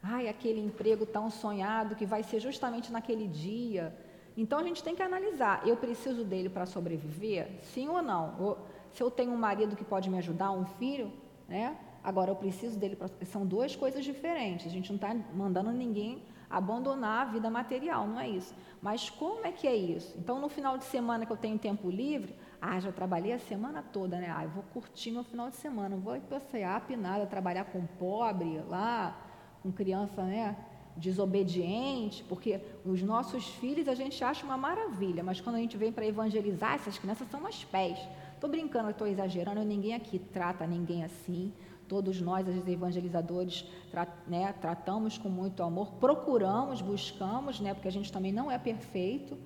ai, aquele emprego tão sonhado que vai ser justamente naquele dia. Então a gente tem que analisar, eu preciso dele para sobreviver? Sim ou não? Se eu tenho um marido que pode me ajudar, um filho, né? Agora eu preciso dele para são duas coisas diferentes. A gente não está mandando ninguém abandonar a vida material, não é isso. Mas como é que é isso? Então no final de semana que eu tenho tempo livre, ah, já trabalhei a semana toda, né? Ah, eu vou curtir meu final de semana, vou passear nada, trabalhar com pobre lá, com criança, né? Desobediente, porque os nossos filhos a gente acha uma maravilha, mas quando a gente vem para evangelizar, essas crianças são umas pés. Estou brincando, estou exagerando, ninguém aqui trata ninguém assim. Todos nós, os evangelizadores, tra né, tratamos com muito amor, procuramos, buscamos, né, porque a gente também não é perfeito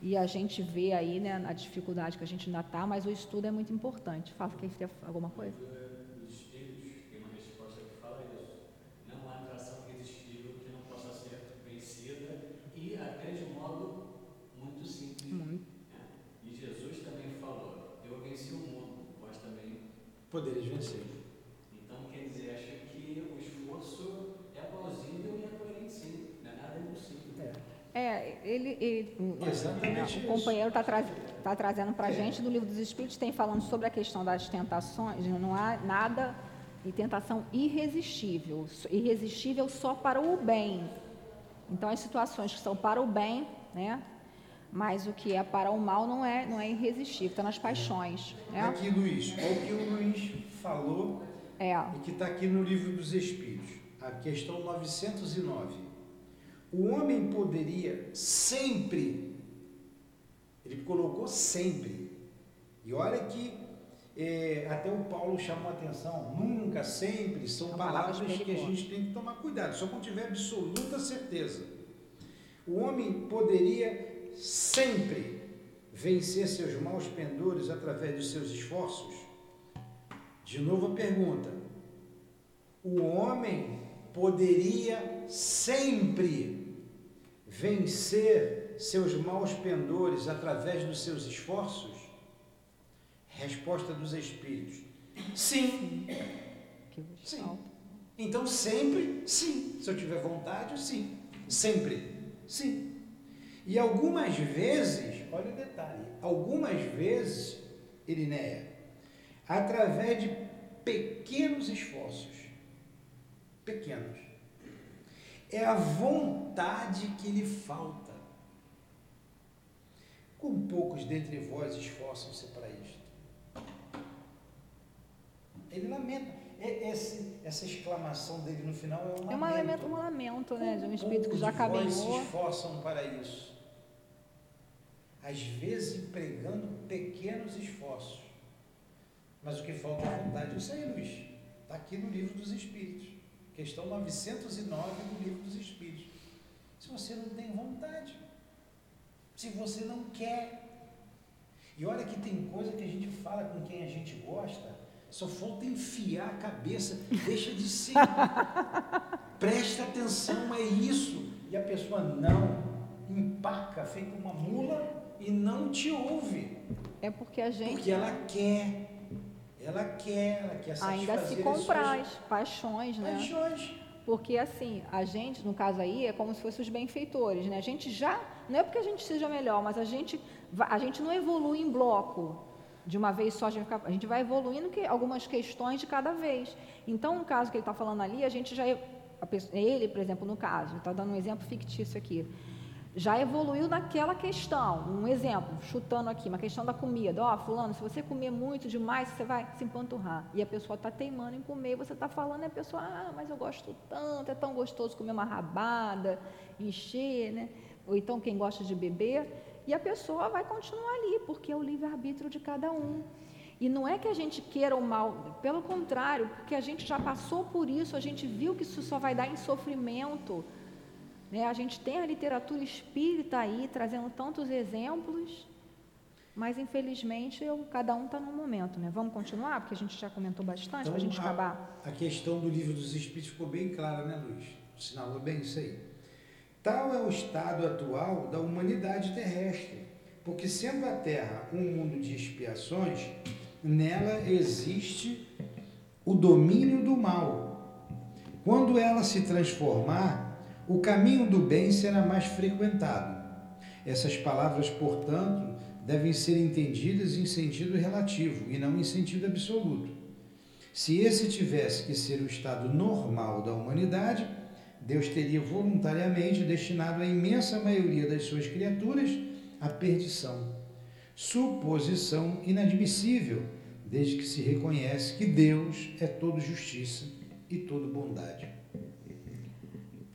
e a gente vê aí né, a dificuldade que a gente ainda está, mas o estudo é muito importante. Fala, quer alguma coisa? Os espíritos, tem uma resposta que fala isso. Não há atração irresistível que não possa ser vencida e até de modo muito simples. Muito. né? E Jesus também falou: Eu venci o mundo, vós também. Poderes vencer. Então, quer dizer, acho que o esforço é plausível e é coerente sim. Não é nada impossível. É, ele, ele- o- Exatamente o companheiro está trazendo para a gente do livro dos Espíritos, tem falando sobre a questão das tentações, não há nada de tentação irresistível, irresistível só para o bem. Então, as situações que são para o bem, né? Mas o que é para o mal não é, não é irresistível, está nas paixões. Né? Aqui, Luiz, olha o que o Luiz falou É, e que está aqui no livro dos Espíritos, a questão 909. O homem poderia sempre, ele colocou sempre, e olha que é, até o Paulo chamou a atenção, nunca, sempre, são, São palavras, palavras que a gente tem que tomar cuidado, só quando tiver absoluta certeza. O homem poderia sempre vencer seus maus pendores através dos seus esforços? De novo a pergunta. O homem poderia sempre vencer seus maus pendores através dos seus esforços? Resposta dos Espíritos: sim. Sim. Então, sempre, sim. Se eu tiver vontade, sim. Sempre, sim. E algumas vezes, olha o detalhe, algumas vezes, Irineia, através de pequenos esforços, pequenos, é a vontade que lhe falta. Com poucos dentre vós esforçam-se para isto. Ele lamenta. Esse, essa exclamação dele no final é um lamento. É um lamento, um lamento né, de um espírito que já Poucos de vós se esforçam para isso. Às vezes empregando pequenos esforços. Mas o que falta é vontade. Isso aí, Luiz. Está aqui no livro dos Espíritos. Questão 909 do livro dos Espíritos. Se você não tem vontade, se você não quer. E olha que tem coisa que a gente fala com quem a gente gosta, só falta enfiar a cabeça, deixa de ser. Presta atenção, é isso. E a pessoa não, empaca, feita uma mula e não te ouve. É porque a gente Porque ela quer. Ela quer, ela quer satisfazer ainda se as compraz, suas paixões, né? paixões. Porque assim, a gente, no caso aí, é como se fossem os benfeitores, né? A gente já, não é porque a gente seja melhor, mas a gente, a gente não evolui em bloco. De uma vez só, a gente, fica- a gente vai evoluindo que, algumas questões de cada vez. Então, no caso que ele está falando ali, a gente já, ele, por exemplo, no caso, está dando um exemplo fictício aqui, já evoluiu naquela questão. Um exemplo, chutando aqui, uma questão da comida. Ó, fulano, se você comer muito demais, você vai se empanturrar. E a pessoa está teimando em comer, você está falando, e a pessoa, ah, mas eu gosto tanto, é tão gostoso comer uma rabada, encher, né? Ou então quem gosta de beber. E a pessoa vai continuar ali, porque é o livre-arbítrio de cada um. E não é que a gente queira o mal, pelo contrário, porque a gente já passou por isso, a gente viu que isso só vai dar em sofrimento. Né? A gente tem a literatura espírita aí trazendo tantos exemplos, mas infelizmente eu, cada um está num momento. Né? Vamos continuar, porque a gente já comentou bastante, para a gente acabar. a questão do livro dos Espíritos ficou bem clara, né, Luiz? Sinalou bem isso aí. Tal é o estado atual da humanidade terrestre, porque sendo a Terra um mundo de expiações, nela existe o domínio do mal. Quando ela se transformar, o caminho do bem será mais frequentado. Essas palavras, portanto, devem ser entendidas em sentido relativo e não em sentido absoluto. Se esse tivesse que ser o estado normal da humanidade, Deus teria voluntariamente destinado a imensa maioria das suas criaturas à perdição. Suposição inadmissível, desde que se reconhece que Deus é todo justiça e todo bondade.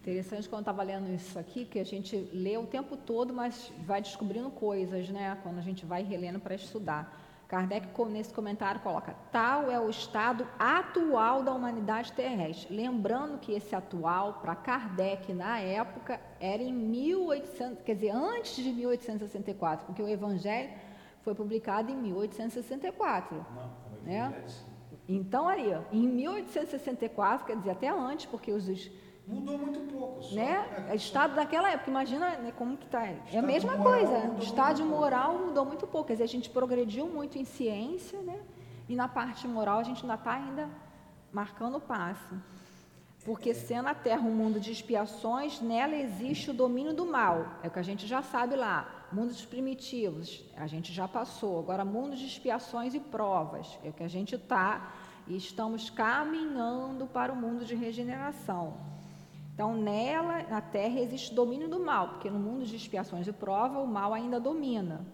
Interessante quando eu estava lendo isso aqui, que a gente lê o tempo todo, mas vai descobrindo coisas, né? Quando a gente vai relendo para estudar. Kardec, nesse comentário, coloca: tal é o estado atual da humanidade terrestre. Lembrando que esse atual, para Kardec, na época, era em 1800, quer dizer, antes de 1864, porque o Evangelho foi publicado em 1864. Não, Né? Então, aí, ó, em 1864, quer dizer, até antes, porque os Mudou muito pouco. Só né? a- Estado daquela época, imagina né, como que está. É a mesma coisa. mudou O pouco. moral mudou muito pouco. Quer dizer, a gente progrediu muito em ciência, né? E na parte moral a gente ainda está ainda marcando o passo. Porque sendo a Terra um mundo de expiações, nela existe o domínio do mal. É o que a gente já sabe lá. Mundo dos primitivos, a gente já passou. Agora, mundo de expiações e provas. É o que a gente está e estamos caminhando para o mundo de regeneração. Então, nela, na Terra, existe domínio do mal, porque no mundo de expiações e prova, o mal ainda domina.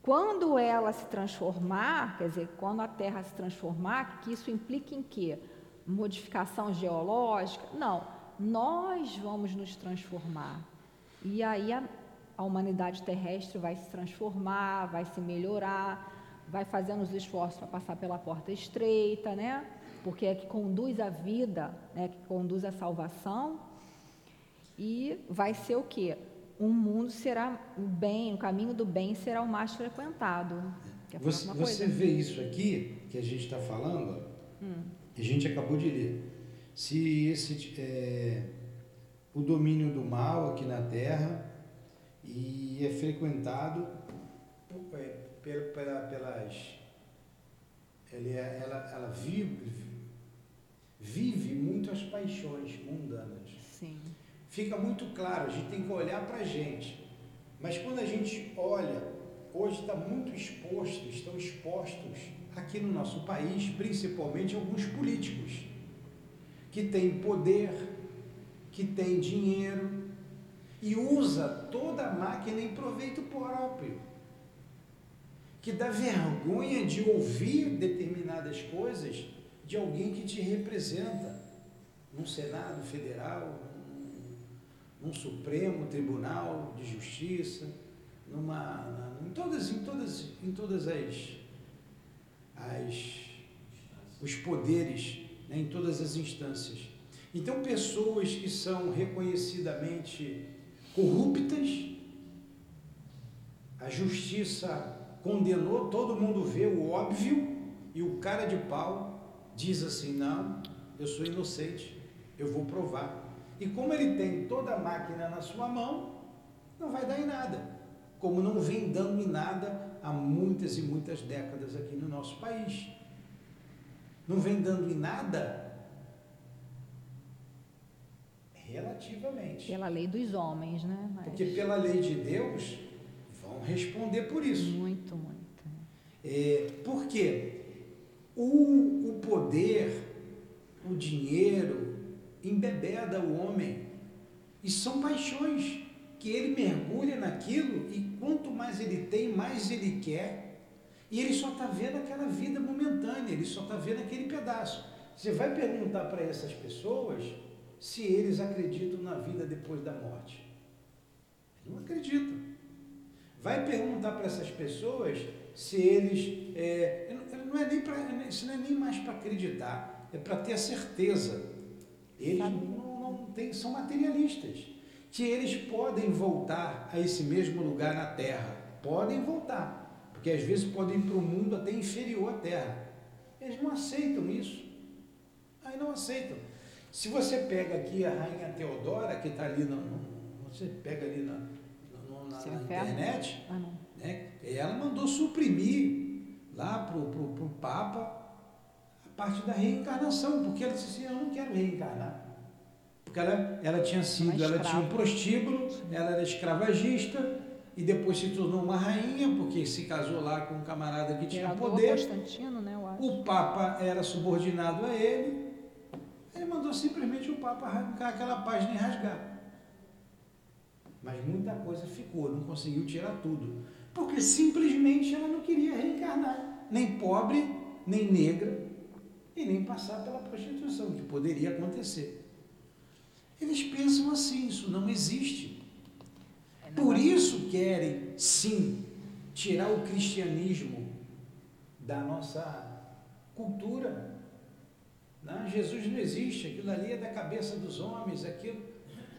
Quando ela se transformar, quer dizer, quando a Terra se transformar, que isso implica em quê? Modificação geológica? Não, nós vamos nos transformar. E aí a, a humanidade terrestre vai se transformar, vai se melhorar, vai fazendo os esforços para passar pela porta estreita, né? Porque é que conduz à vida, né? Que conduz à salvação. E vai ser o quê? Um mundo será o bem, o caminho do bem será o mais frequentado. Você, você vê isso aqui que a gente está falando, hum. a gente acabou de ler. Se esse é, o domínio do mal aqui na Terra e é frequentado é, pela, pelas ele, é, ela, ela vive, vive muito as paixões mundanas. Sim. Fica muito claro, a gente tem que olhar para a gente. Mas quando a gente olha, hoje está muito exposto, estão expostos aqui no nosso país, principalmente alguns políticos, que têm poder, que têm dinheiro e usa toda a máquina em proveito próprio que dá vergonha de ouvir determinadas coisas de alguém que te representa num Senado Federal, num, num Supremo Tribunal de Justiça, numa, em todas, em todas, em todas as, as os poderes, né, em todas as instâncias. Então, pessoas que são reconhecidamente corruptas, a justiça condenou, todo mundo vê o óbvio e o cara de pau diz assim: não, eu sou inocente, eu vou provar. E como ele tem toda a máquina na sua mão, não vai dar em nada. Como não vem dando em nada há muitas e muitas décadas aqui no nosso país. Não vem dando em nada relativamente. Pela lei dos homens, né? Mas... Porque pela lei de Deus, vão responder por isso. Muito, muito. É, por quê? O, o poder, o dinheiro, embebeda o homem. E são paixões que ele mergulha naquilo e quanto mais ele tem, mais ele quer. E ele só está vendo aquela vida momentânea, ele só está vendo aquele pedaço. Você vai perguntar para essas pessoas se eles acreditam na vida depois da morte. Não acreditam. Vai perguntar para essas pessoas se eles. É, não é nem pra, isso não é nem mais para acreditar, é para ter a certeza. Eles não, não tem, são materialistas. Que eles podem voltar a esse mesmo lugar na Terra. Podem voltar. Porque às vezes podem ir para um mundo até inferior à Terra. Eles não aceitam isso. Aí não aceitam. Se você pega aqui a rainha Teodora, que está ali, no, você pega ali na, na, na internet, ah, né, ela mandou suprimir lá para o Papa a parte da reencarnação, porque ela disse assim, eu não quero reencarnar. Porque ela, ela tinha sido, ela tinha um prostíbulo, ela era escravagista, e depois se tornou uma rainha, porque se casou lá com um camarada que tinha poder. Né, o Papa era subordinado a ele, ele mandou simplesmente o Papa arrancar aquela página e rasgar. Mas muita coisa ficou, não conseguiu tirar tudo. Porque simplesmente ela não queria reencarnar, nem pobre, nem negra, e nem passar pela prostituição, que poderia acontecer. Eles pensam assim, isso não existe. É Por isso querem, sim, tirar o cristianismo da nossa cultura. Não, Jesus não existe, aquilo ali é da cabeça dos homens, aquilo.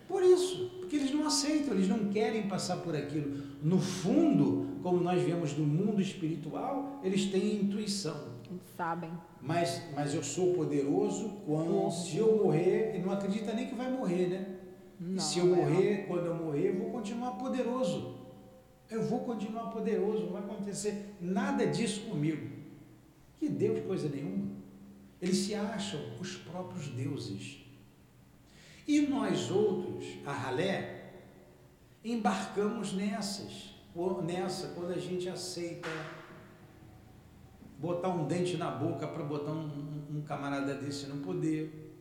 Por isso, porque eles não aceitam, eles não querem passar por aquilo. No fundo, como nós vemos no mundo espiritual, eles têm intuição. Eles sabem. Mas, mas eu sou poderoso quando, se eu morrer, ele não acredita nem que vai morrer, né? Não, se eu morrer, quando eu morrer, eu vou continuar poderoso. Eu vou continuar poderoso, não vai acontecer nada disso comigo. Que Deus, coisa nenhuma. Eles se acham os próprios deuses. E nós outros, a ralé, embarcamos nessas, nessa, quando a gente aceita botar um dente na boca para botar um, um, camarada desse no poder,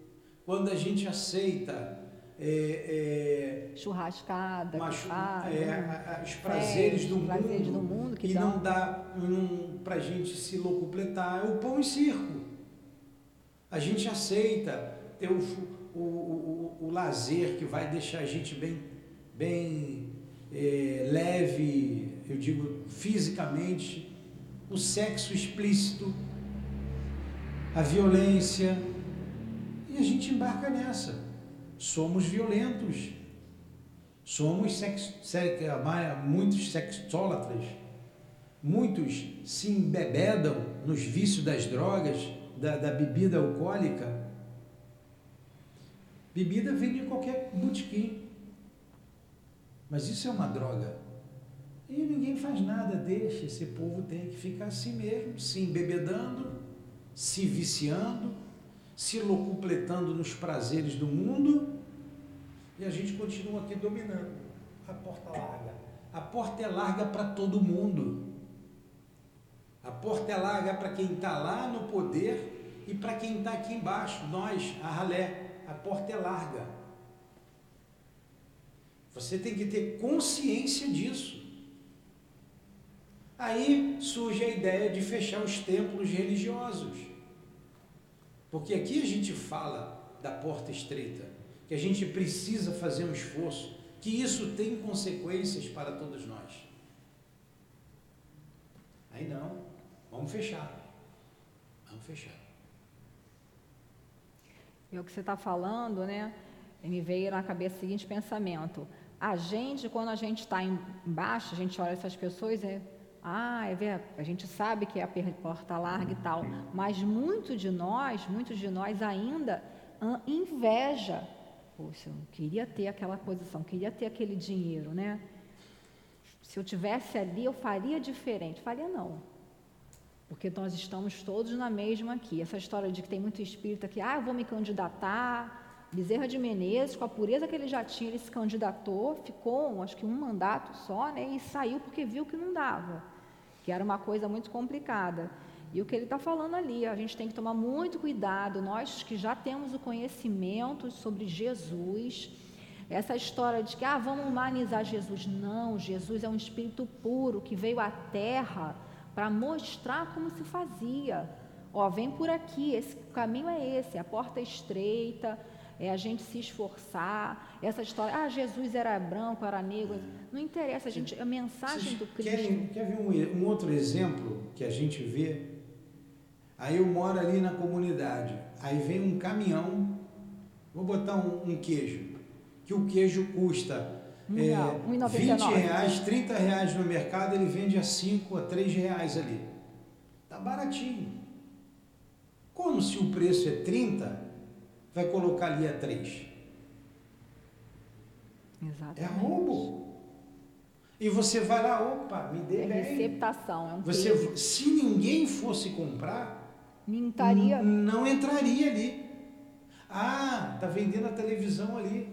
quando a gente aceita é, é, churrascada, machu, é, os prazeres, do, prazeres mundo, do mundo e dão. não dá um, para a gente se locupletar, é o pão e circo. A gente aceita ter o, o, o, o lazer que vai deixar a gente bem, bem é, leve, eu digo fisicamente, o sexo explícito, a violência. E a gente embarca nessa. Somos violentos. Somos sex, sex, muitos sexólatras. Muitos se embebedam nos vícios das drogas, da, da bebida alcoólica. Bebida vem de qualquer botequim. Mas isso é uma droga. E ninguém faz nada, deixa. Esse povo tem que ficar assim mesmo, se embebedando, se viciando, se locupletando nos prazeres do mundo. E a gente continua aqui dominando. A porta larga. A porta é larga para todo mundo. A porta é larga para quem está lá no poder e para quem está aqui embaixo, nós, a ralé. A porta é larga. Você tem que ter consciência disso. Aí surge a ideia de fechar os templos religiosos. Porque aqui a gente fala da porta estreita, que a gente precisa fazer um esforço, que isso tem consequências para todos nós. Aí não, Vamos fechar. Vamos fechar. E o que você está falando, né? Me veio na cabeça o seguinte pensamento. A gente, quando a gente está embaixo, a gente olha essas pessoas, é, ah, é ver, a gente sabe que é a porta larga e tal, mas muito de nós, muitos de nós ainda inveja. Poxa, eu queria ter aquela posição, queria ter aquele dinheiro, né? Se eu tivesse ali, eu faria diferente. Faria não porque nós estamos todos na mesma aqui. Essa história de que tem muito espírito aqui, ah, eu vou me candidatar. Bezerra de Menezes, com a pureza que ele já tinha, ele se candidatou, ficou, acho que um mandato só, né, e saiu porque viu que não dava, que era uma coisa muito complicada. E o que ele está falando ali, a gente tem que tomar muito cuidado, nós que já temos o conhecimento sobre Jesus, essa história de que, ah, vamos humanizar Jesus. Não, Jesus é um espírito puro que veio à terra para mostrar como se fazia. Ó, vem por aqui, esse caminho é esse, a porta é estreita, é a gente se esforçar. Essa história, ah, Jesus era branco, era negro, não interessa, a, gente, a mensagem do Cristo. Querem, quer ver um, um outro exemplo que a gente vê? Aí eu moro ali na comunidade, aí vem um caminhão, vou botar um, um queijo, que o queijo custa é, 20 reais, 30 reais no mercado, ele vende a 5 a 3 reais ali. Tá baratinho. Como se o preço é 30, vai colocar ali a 3? Exatamente. É roubo. E você vai lá, opa, me dê é bem. receptação, é um você, Se ninguém fosse comprar, entraria. não entraria ali. Ah, tá vendendo a televisão ali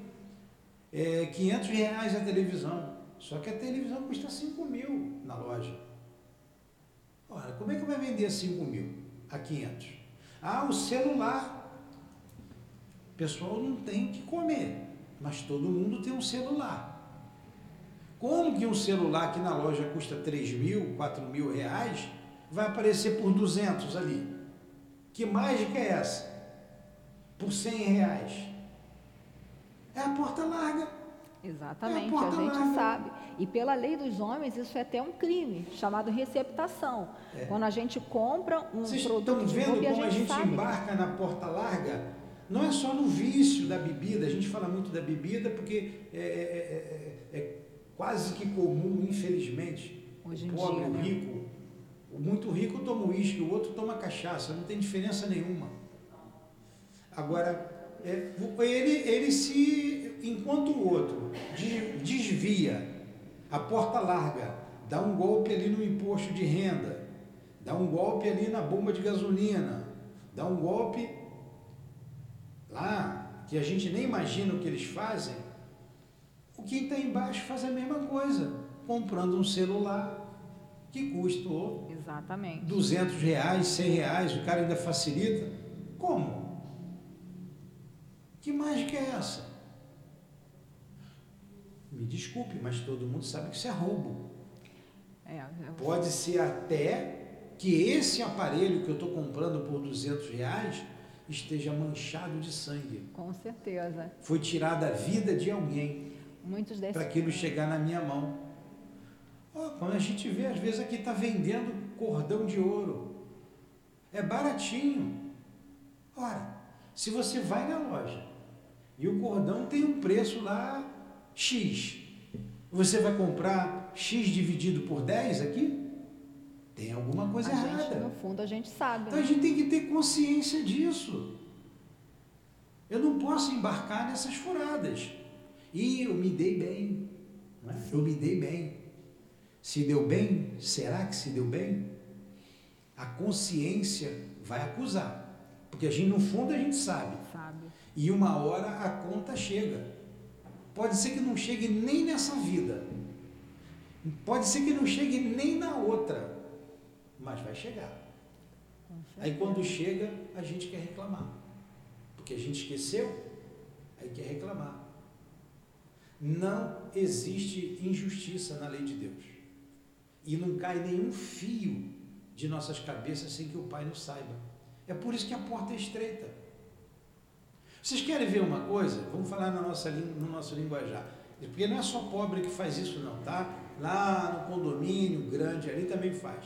é, 500 reais a televisão. Só que a televisão custa 5 mil na loja. Ora, como é que vai vender 5 mil a 500? Ah, o celular. Pessoal não tem que comer, mas todo mundo tem um celular. Como que um celular que na loja custa 3 mil, 4 mil reais, vai aparecer por 200 ali? Que mágica é essa? Por 100 reais. É a porta larga. Exatamente, é a, a, gente larga. sabe. E pela lei dos homens, isso é até um crime, chamado receptação. É. Quando a gente compra um Vocês produto estão vendo como a gente, a gente embarca na porta larga? Não é só no vício da bebida, a gente fala muito da bebida porque é, é, é, é quase que comum, infelizmente. Hoje em o pobre, dia, o né? rico. O muito rico toma uísque, o outro toma cachaça, não tem diferença nenhuma. Agora, é, ele, ele se, enquanto o outro desvia a porta larga, dá um golpe ali no imposto de renda, dá um golpe ali na bomba de gasolina, dá um golpe lá que a gente nem imagina o que eles fazem, o quem está embaixo faz a mesma coisa, comprando um celular que custou Exatamente. 200 reais, 100 reais, o cara ainda facilita. Como? Que mágica é essa? Me desculpe, mas todo mundo sabe que isso é roubo. É, eu... Pode ser até que esse aparelho que eu estou comprando por 200 reais esteja manchado de sangue. Com certeza. Foi tirada a vida de alguém Muitos desses... para aquilo chegar na minha mão. Ó, quando a gente vê, às vezes aqui está vendendo cordão de ouro. É baratinho. Ora, se você vai na loja e o cordão tem um preço lá X, você vai comprar X dividido por 10 aqui? Tem alguma coisa a errada. Gente, no fundo, a gente sabe. Então né? a gente tem que ter consciência disso. Eu não posso embarcar nessas furadas. E eu me dei bem. Não é? Eu me dei bem. Se deu bem, será que se deu bem? A consciência vai acusar. Porque a gente, no fundo, a gente sabe. Sabe. E uma hora a conta chega. Pode ser que não chegue nem nessa vida. Pode ser que não chegue nem na outra. Mas vai chegar. Aí quando chega, a gente quer reclamar. Porque a gente esqueceu, aí quer reclamar. Não existe injustiça na lei de Deus. E não cai nenhum fio de nossas cabeças sem que o Pai nos saiba. É por isso que a porta é estreita. Vocês querem ver uma coisa? Vamos falar na nossa, no nosso linguajar. Porque não é só pobre que faz isso não, tá? Lá no condomínio grande ali também faz.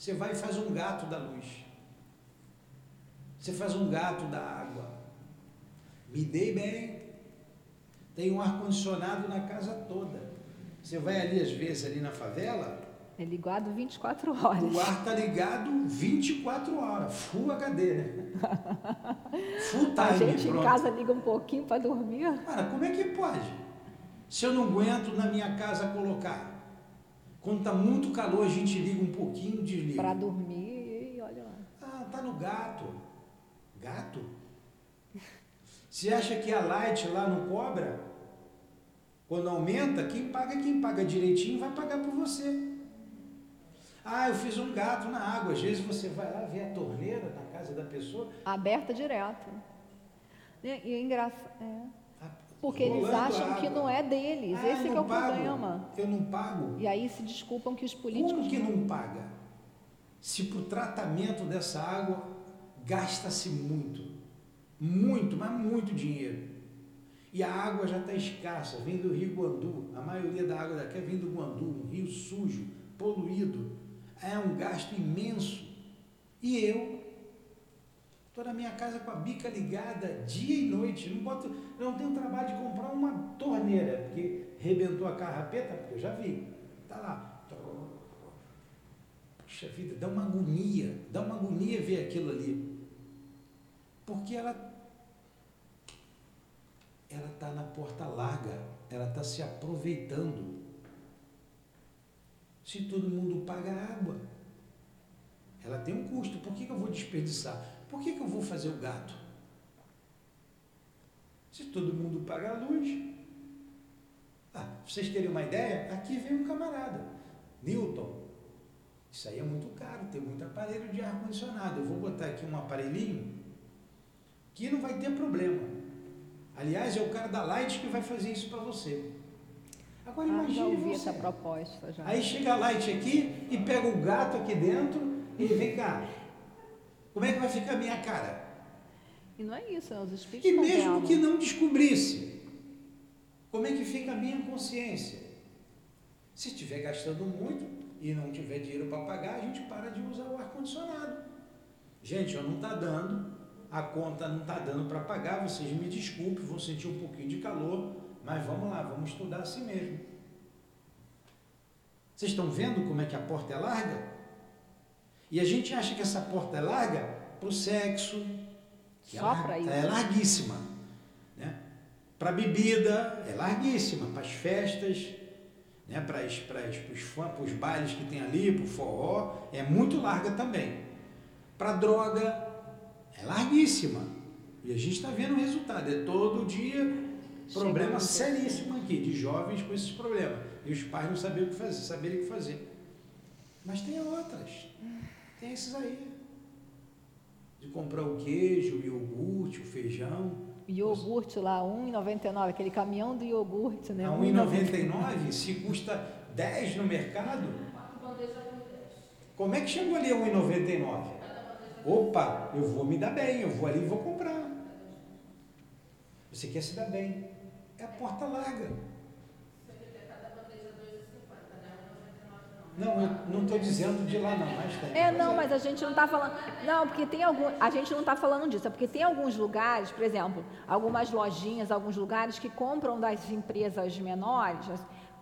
Você vai e faz um gato da luz. Você faz um gato da água. Me dei bem. Tem um ar-condicionado na casa toda. Você vai ali, às vezes, ali na favela. É ligado 24 horas. O ar tá ligado 24 horas. Full HD, né? Full time. A gente pronto. em casa liga um pouquinho para dormir. Cara, como é que pode? Se eu não aguento na minha casa colocar. Quando tá muito calor, a gente liga um pouquinho, desliga. Para dormir e olha lá. Ah, tá no gato. Gato? Você acha que a light lá não cobra? Quando aumenta, quem paga, quem paga direitinho vai pagar por você. Ah, eu fiz um gato na água. Às vezes você vai lá ver a torneira na casa da pessoa. Aberta direto. E, e é engraçado. É. Porque eles acham que não é deles. Ah, Esse que é o pago. problema. Eu não pago. E aí se desculpam que os políticos. Como que não paga? Se para o tratamento dessa água gasta-se muito, muito, mas muito dinheiro. E a água já está escassa, vem do rio Guandu. A maioria da água daqui vem do Guandu, um rio sujo, poluído. É um gasto imenso. E eu estou na minha casa com a bica ligada dia e noite. Não, boto, não tenho trabalho de comprar uma torneira, porque rebentou a carrapeta, porque eu já vi. Está lá. Puxa vida, dá uma agonia, dá uma agonia ver aquilo ali. Porque ela ela está na porta larga, ela está se aproveitando. Se todo mundo paga água, ela tem um custo. Por que eu vou desperdiçar? Por que, que eu vou fazer o gato? Se todo mundo paga a luz. Ah, pra vocês terem uma ideia, aqui vem um camarada, Newton. Isso aí é muito caro, tem muito aparelho de ar-condicionado. Eu vou botar aqui um aparelhinho que não vai ter problema. Aliás, é o cara da Light que vai fazer isso para você. Agora Ah, imagine você. essa proposta já. Aí chega a Light aqui e pega o gato aqui dentro e vem cá. Como é que vai ficar a minha cara? E não é isso, né? os espíritos E mesmo que não descobrisse, como é que fica a minha consciência? Se estiver gastando muito e não tiver dinheiro para pagar, a gente para de usar o ar-condicionado. Gente, ó, não está dando, a conta não está dando para pagar, vocês me desculpem, vou sentir um pouquinho de calor, mas vamos lá, vamos estudar assim mesmo. Vocês estão vendo como é que a porta é larga? E a gente acha que essa porta é larga para o sexo, que é Só lar- para isso. É larguíssima. Né? Para bebida, é larguíssima. Para as festas, né? para os bailes que tem ali, para o forró, é muito larga também. Para droga, é larguíssima. E a gente está vendo o resultado. É todo dia problema Chegando. seríssimo aqui, de jovens com esses problemas. E os pais não sabiam o que fazer, saberem o que fazer. Mas tem outras. Tem esses aí. De comprar o queijo, o iogurte, o feijão. Iogurte lá, R$ 1,99, aquele caminhão do iogurte, né? A R$ 1,99, se custa 10 no mercado, como é que chegou ali a 1,99? Opa, eu vou me dar bem, eu vou ali e vou comprar. Você quer se dar bem. É a porta larga. Não, eu não estou dizendo de lá não, mas tem. É, não, mas a gente não está falando. Não, porque tem algum. A gente não está falando disso, é porque tem alguns lugares, por exemplo, algumas lojinhas, alguns lugares que compram das empresas menores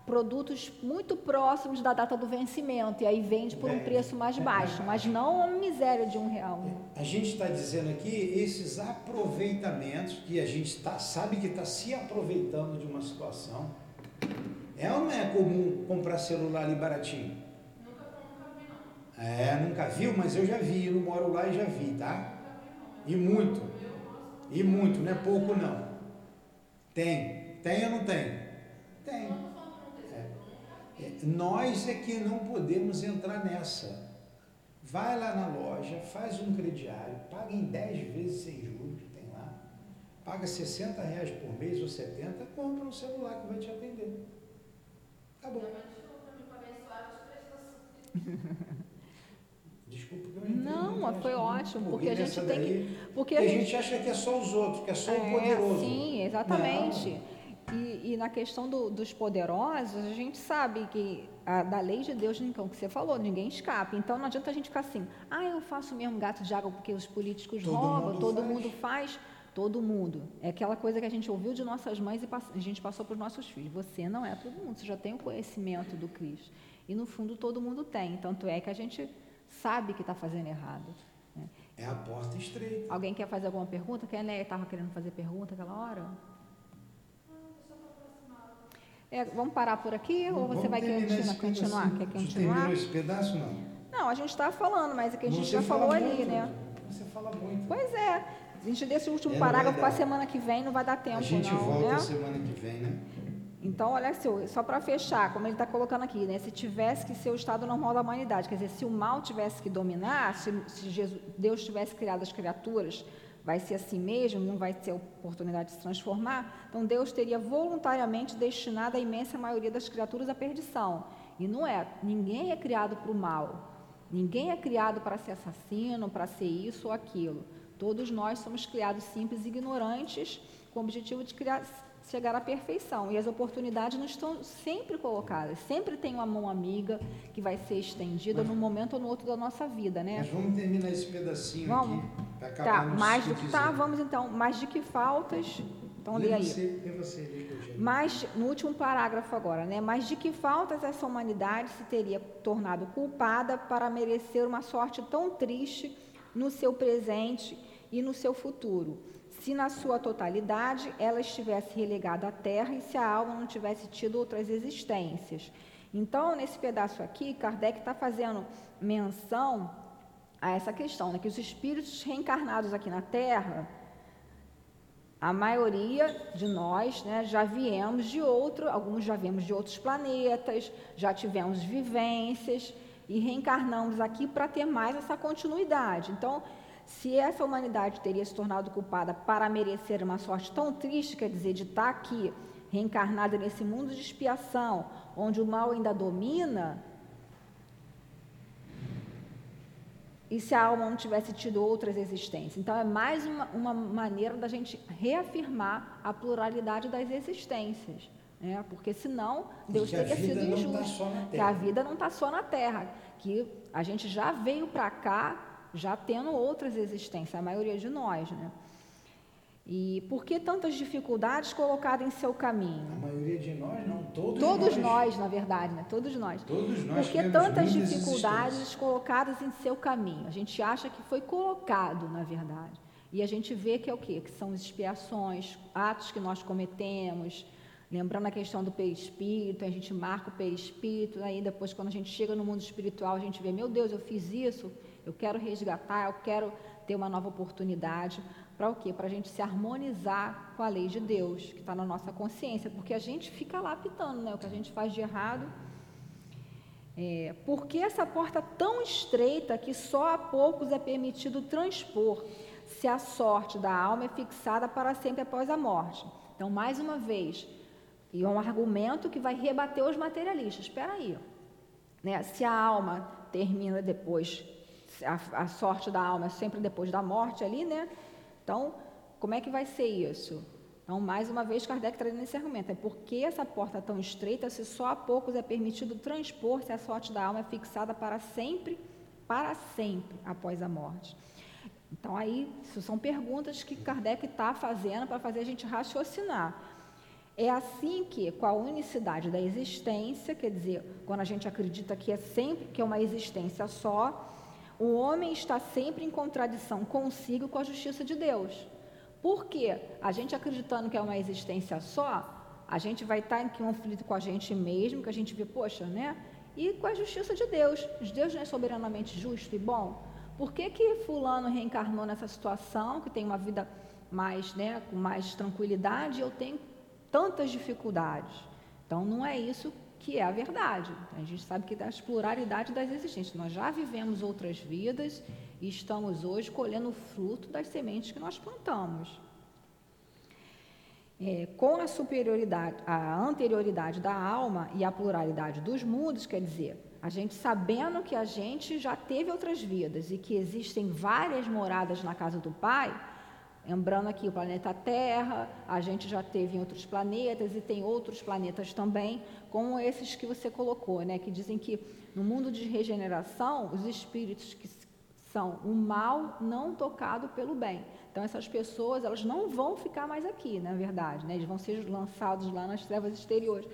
produtos muito próximos da data do vencimento e aí vende por um preço mais baixo, mas não uma miséria de um real. A gente está dizendo aqui esses aproveitamentos que a gente tá, sabe que está se aproveitando de uma situação. É ou não é comum comprar celular ali baratinho? Nunca, nunca vi, não. É, nunca viu, mas eu já vi, eu não moro lá e já vi, tá? E muito. E muito, não é pouco não. Tem. Tem ou não tem? Tem. Nós é que não podemos entrar nessa. Vai lá na loja, faz um crediário, paga em 10 vezes sem juros, tem lá. Paga 60 reais por mês ou 70, compra um celular que vai te atender. Acabou. Desculpa que eu entrei Não, mas foi ótimo, porque a gente tem que. Porque a, gente, acha que é só os outros, que é só é, o poderoso. Sim, exatamente. Não. E, e na questão do, dos poderosos, a gente sabe que a, da lei de Deus, então, que você falou, ninguém escapa. Então não adianta a gente ficar assim, ah, eu faço mesmo gato de água porque os políticos todo roubam, mundo todo faz. mundo faz. Todo mundo. É aquela coisa que a gente ouviu de nossas mães e a gente passou para os nossos filhos. Você não é todo mundo, você já tem o conhecimento do Cristo. E no fundo todo mundo tem. Tanto é que a gente sabe que está fazendo errado. Né? É a porta estreita. Alguém quer fazer alguma pergunta? Quem estava querendo fazer pergunta aquela hora? É, vamos parar por aqui ou você vai querer continuar? Quer continuar? Terminou esse pedaço não? Não, a gente está falando, mas é que a gente você já falou muito, ali, né? Você fala muito. Pois é. A gente desse último é, parágrafo para a semana que vem, não vai dar tempo. A gente não, volta né? semana que vem, né? Então, olha só para fechar, como ele está colocando aqui, né? Se tivesse que ser o estado normal da humanidade, quer dizer, se o mal tivesse que dominar, se, se Jesus, Deus tivesse criado as criaturas vai ser assim mesmo, não vai ter oportunidade de se transformar, então Deus teria voluntariamente destinado a imensa maioria das criaturas à perdição. E não é, ninguém é criado para o mal, ninguém é criado para ser assassino, para ser isso ou aquilo. Todos nós somos criados simples e ignorantes, com o objetivo de criar, chegar à perfeição. E as oportunidades não estão sempre colocadas. Sempre tem uma mão amiga que vai ser estendida mas, num momento ou no outro da nossa vida, né? Mas vamos terminar esse pedacinho vamos. aqui. Tá, que tá, vamos então. Mais de que faltas? Então lê, lê aí. Você, lê você, lê mas no último parágrafo agora, né? Mas de que faltas essa humanidade se teria tornado culpada para merecer uma sorte tão triste no seu presente e no seu futuro? Se na sua totalidade ela estivesse relegada à terra e se a alma não tivesse tido outras existências. Então, nesse pedaço aqui, Kardec está fazendo menção a essa questão, né, que os espíritos reencarnados aqui na Terra, a maioria de nós né, já viemos de outro, alguns já viemos de outros planetas, já tivemos vivências e reencarnamos aqui para ter mais essa continuidade. Então, se essa humanidade teria se tornado culpada para merecer uma sorte tão triste, quer dizer, de estar aqui reencarnada nesse mundo de expiação, onde o mal ainda domina, e se a alma não tivesse tido outras existências. Então, é mais uma, uma maneira da gente reafirmar a pluralidade das existências. Né? Porque senão Deus teria sido injusto. Tá que a vida não está só na Terra. Que a gente já veio para cá já tendo outras existências, a maioria de nós, né? E por que tantas dificuldades colocadas em seu caminho? A maioria de nós, não, todos, todos nós. nós. na verdade, né? Todos nós. Todos nós. Por que tantas dificuldades colocadas em seu caminho? A gente acha que foi colocado, na verdade. E a gente vê que é o quê? Que são expiações, atos que nós cometemos, lembrando a questão do perispírito, a gente marca o perispírito, aí depois quando a gente chega no mundo espiritual, a gente vê, meu Deus, eu fiz isso, eu quero resgatar, eu quero ter uma nova oportunidade. Para o quê? Para a gente se harmonizar com a lei de Deus, que está na nossa consciência, porque a gente fica lá pitando, né? O que a gente faz de errado. É, por que essa porta tão estreita que só a poucos é permitido transpor, se a sorte da alma é fixada para sempre após a morte? Então, mais uma vez, e é um argumento que vai rebater os materialistas. Espera aí, né? se a alma termina depois a, a sorte da alma é sempre depois da morte ali, né? Então, como é que vai ser isso? Então, mais uma vez, Kardec trazendo esse argumento. É porque essa porta tão estreita se só a poucos é permitido transpor se a sorte da alma é fixada para sempre, para sempre após a morte. Então, aí, isso são perguntas que Kardec está fazendo para fazer a gente raciocinar. É assim que, com a unicidade da existência, quer dizer, quando a gente acredita que é sempre que é uma existência só, o homem está sempre em contradição consigo com a justiça de Deus. Porque a gente acreditando que é uma existência só, a gente vai estar em conflito com a gente mesmo, que a gente vê, poxa, né? E com a justiça de Deus. Deus não é soberanamente justo e bom? Por que, que fulano reencarnou nessa situação, que tem uma vida mais, né, com mais tranquilidade, e eu tenho tantas dificuldades? Então, não é isso que é a verdade. A gente sabe que das pluralidade das existências. Nós já vivemos outras vidas e estamos hoje colhendo o fruto das sementes que nós plantamos. É, com a superioridade, a anterioridade da alma e a pluralidade dos mundos, quer dizer, a gente sabendo que a gente já teve outras vidas e que existem várias moradas na casa do Pai, lembrando aqui o planeta Terra, a gente já teve em outros planetas e tem outros planetas também, como esses que você colocou, né, que dizem que no mundo de regeneração, os espíritos que são o mal não tocado pelo bem. Então essas pessoas, elas não vão ficar mais aqui, na verdade, né? Eles vão ser lançados lá nas trevas exteriores,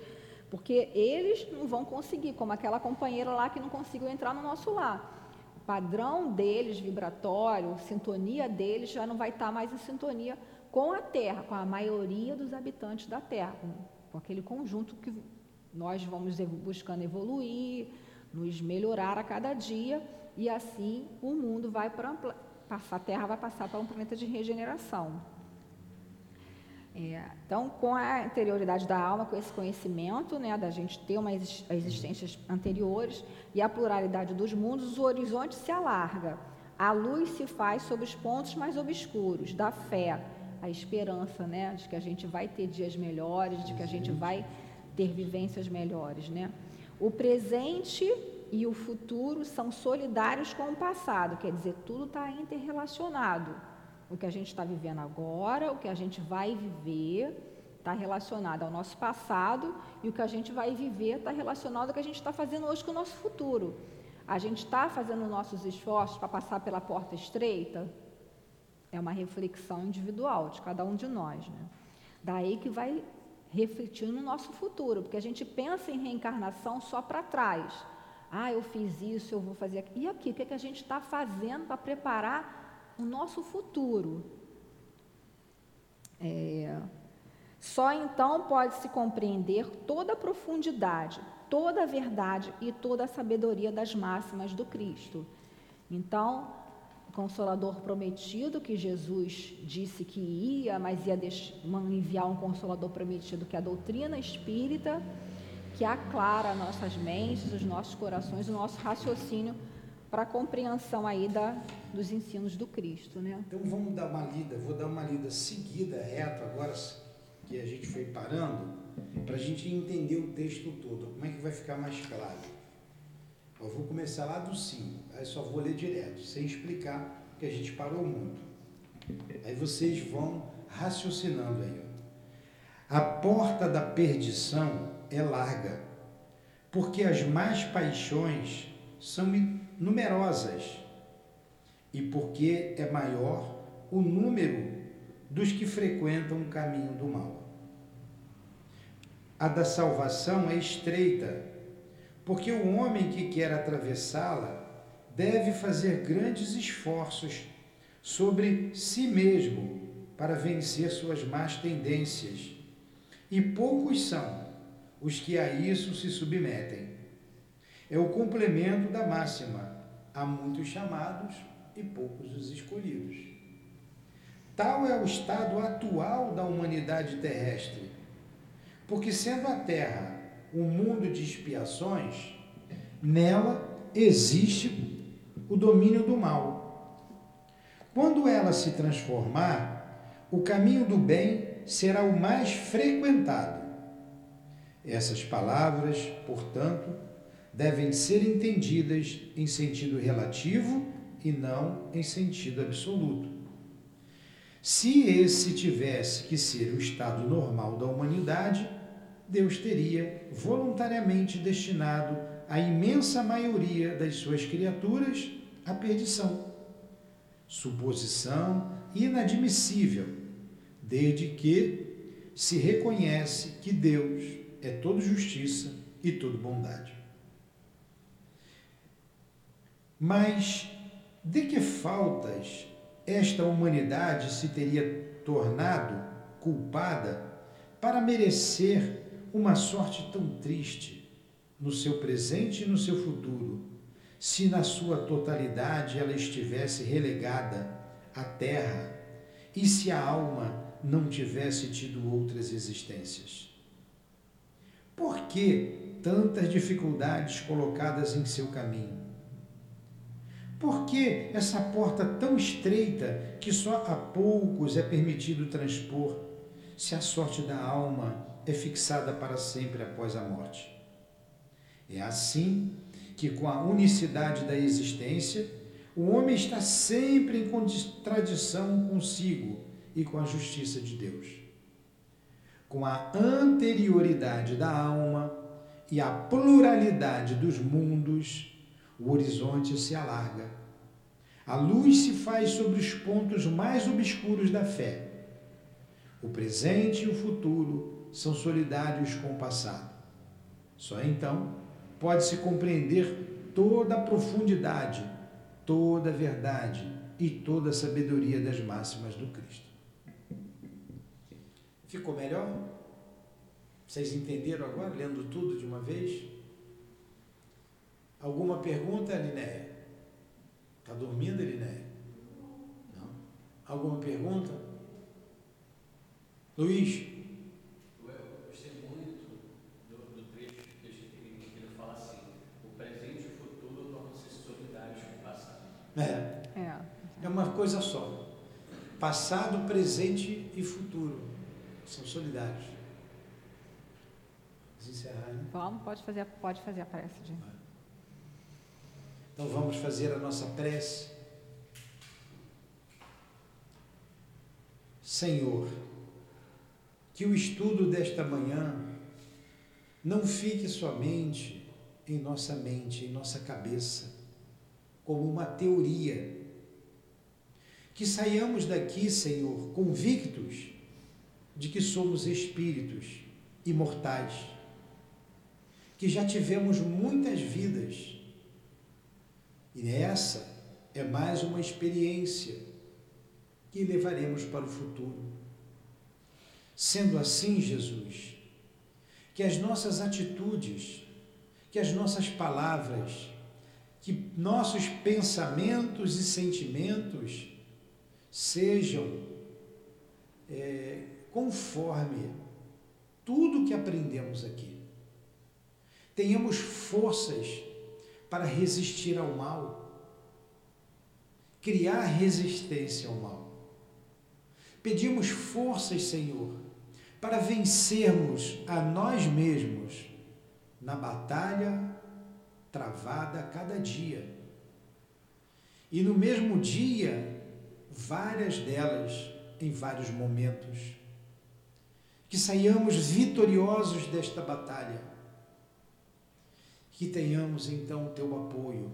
porque eles não vão conseguir, como aquela companheira lá que não conseguiu entrar no nosso lar. Padrão deles, vibratório, sintonia deles já não vai estar mais em sintonia com a Terra, com a maioria dos habitantes da Terra, com, com aquele conjunto que nós vamos buscando evoluir, nos melhorar a cada dia e assim o mundo vai para a Terra vai passar para um planeta de regeneração. É, então, com a anterioridade da alma, com esse conhecimento, né, da gente ter uma existências anteriores e a pluralidade dos mundos, o horizonte se alarga. A luz se faz sobre os pontos mais obscuros da fé, a esperança, né, de que a gente vai ter dias melhores, de que a gente vai ter vivências melhores, né? O presente e o futuro são solidários com o passado, quer dizer, tudo está interrelacionado. O que a gente está vivendo agora, o que a gente vai viver, está relacionado ao nosso passado e o que a gente vai viver está relacionado ao que a gente está fazendo hoje com o nosso futuro. A gente está fazendo nossos esforços para passar pela porta estreita? É uma reflexão individual de cada um de nós. Né? Daí que vai refletir no nosso futuro, porque a gente pensa em reencarnação só para trás. Ah, eu fiz isso, eu vou fazer aquilo. E aqui, o que, é que a gente está fazendo para preparar o nosso futuro? É, só então pode-se compreender toda a profundidade, toda a verdade e toda a sabedoria das máximas do Cristo. Então, o Consolador prometido, que Jesus disse que ia, mas ia enviar um Consolador prometido, que é a doutrina espírita, que aclara nossas mentes, os nossos corações, o nosso raciocínio para a compreensão aí da, dos ensinos do Cristo, né? Então vamos dar uma lida, vou dar uma lida seguida, reto agora que a gente foi parando, para a gente entender o texto todo. Como é que vai ficar mais claro? Eu vou começar lá do 5, aí só vou ler direto, sem explicar, porque a gente parou muito. Aí vocês vão raciocinando aí. A porta da perdição é larga, porque as más paixões são numerosas e porque é maior o número dos que frequentam o caminho do mal. A da salvação é estreita, porque o homem que quer atravessá-la deve fazer grandes esforços sobre si mesmo para vencer suas más tendências. E poucos são os que a isso se submetem. É o complemento da máxima: há muitos chamados e poucos os escolhidos. Tal é o estado atual da humanidade terrestre, porque sendo a Terra um mundo de expiações, nela existe o domínio do mal. Quando ela se transformar, o caminho do bem será o mais frequentado essas palavras, portanto, devem ser entendidas em sentido relativo e não em sentido absoluto. Se esse tivesse que ser o estado normal da humanidade, Deus teria voluntariamente destinado a imensa maioria das suas criaturas à perdição. Suposição inadmissível, desde que se reconhece que Deus é todo justiça e todo bondade. Mas de que faltas esta humanidade se teria tornado culpada para merecer uma sorte tão triste no seu presente e no seu futuro, se na sua totalidade ela estivesse relegada à terra e se a alma não tivesse tido outras existências? Por que tantas dificuldades colocadas em seu caminho? Por que essa porta tão estreita que só a poucos é permitido transpor, se a sorte da alma é fixada para sempre após a morte? É assim que, com a unicidade da existência, o homem está sempre em contradição consigo e com a justiça de Deus. Com a anterioridade da alma e a pluralidade dos mundos, o horizonte se alarga. A luz se faz sobre os pontos mais obscuros da fé. O presente e o futuro são solidários com o passado. Só então pode-se compreender toda a profundidade, toda a verdade e toda a sabedoria das máximas do Cristo. Ficou melhor? Vocês entenderam agora, lendo tudo de uma vez? Alguma pergunta, Linéia? Está dormindo, Linéia? Não. Alguma pergunta? Luiz? Eu gostei muito do, do trecho que ele fala assim: o presente e o futuro tornam-se solidários com o passado. É. É. É uma coisa só. Passado, presente e futuro são solidários. Vamos encerrar, né? Vamos, pode fazer, pode fazer a prece de. Então vamos fazer a nossa prece. Senhor, que o estudo desta manhã não fique somente em nossa mente, em nossa cabeça, como uma teoria. Que saiamos daqui, Senhor, convictos de que somos espíritos imortais, que já tivemos muitas vidas e essa é mais uma experiência que levaremos para o futuro. Sendo assim, Jesus, que as nossas atitudes, que as nossas palavras, que nossos pensamentos e sentimentos sejam é, conforme tudo que aprendemos aqui. Tenhamos forças para resistir ao mal, criar resistência ao mal. Pedimos forças, Senhor, para vencermos a nós mesmos na batalha travada a cada dia. E no mesmo dia, várias delas em vários momentos. Que saiamos vitoriosos desta batalha que tenhamos então o teu apoio,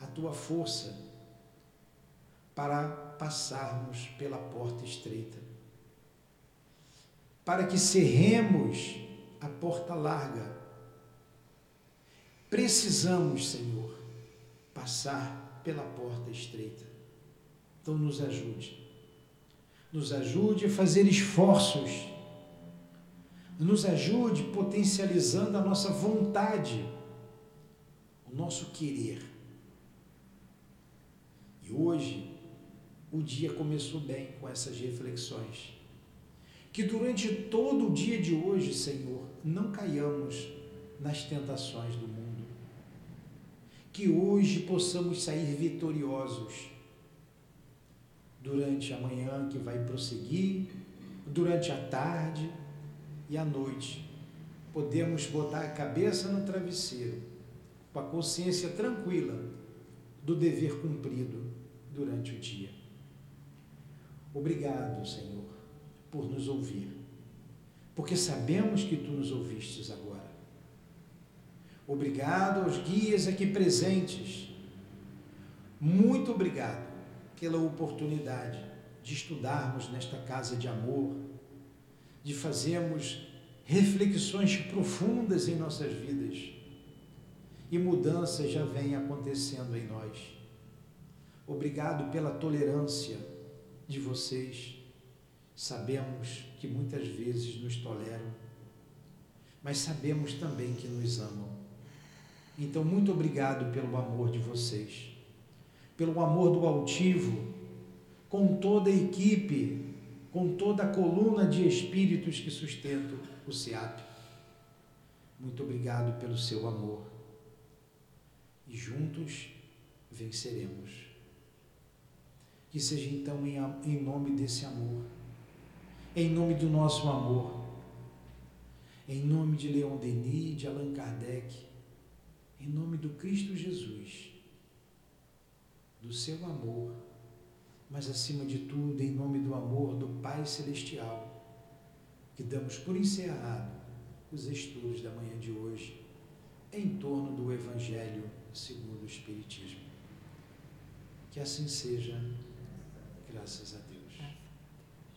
a tua força para passarmos pela porta estreita, para que cerremos a porta larga. Precisamos, Senhor, passar pela porta estreita. Então nos ajude. Nos ajude a fazer esforços nos ajude potencializando a nossa vontade, o nosso querer. E hoje, o dia começou bem com essas reflexões. Que durante todo o dia de hoje, Senhor, não caiamos nas tentações do mundo. Que hoje possamos sair vitoriosos durante a manhã que vai prosseguir, durante a tarde e à noite podemos botar a cabeça no travesseiro, com a consciência tranquila do dever cumprido durante o dia. Obrigado, Senhor, por nos ouvir, porque sabemos que tu nos ouvistes agora. Obrigado aos guias aqui presentes. Muito obrigado pela oportunidade de estudarmos nesta casa de amor, de fazermos reflexões profundas em nossas vidas e mudanças já vêm acontecendo em nós. Obrigado pela tolerância de vocês. Sabemos que muitas vezes nos toleram, mas sabemos também que nos amam. Então, muito obrigado pelo amor de vocês, pelo amor do altivo, com toda a equipe, com toda a coluna de espíritos que sustentam o SEAP. Muito obrigado pelo seu amor. E juntos venceremos. Que seja então em, em nome desse amor, em nome do nosso amor, em nome de Leon Denis, de Allan Kardec, em nome do Cristo Jesus, do seu amor, mas acima de tudo, em nome do amor do Pai Celestial que damos por encerrado os estudos da manhã de hoje em torno do Evangelho segundo o Espiritismo. Que assim seja, graças a Deus.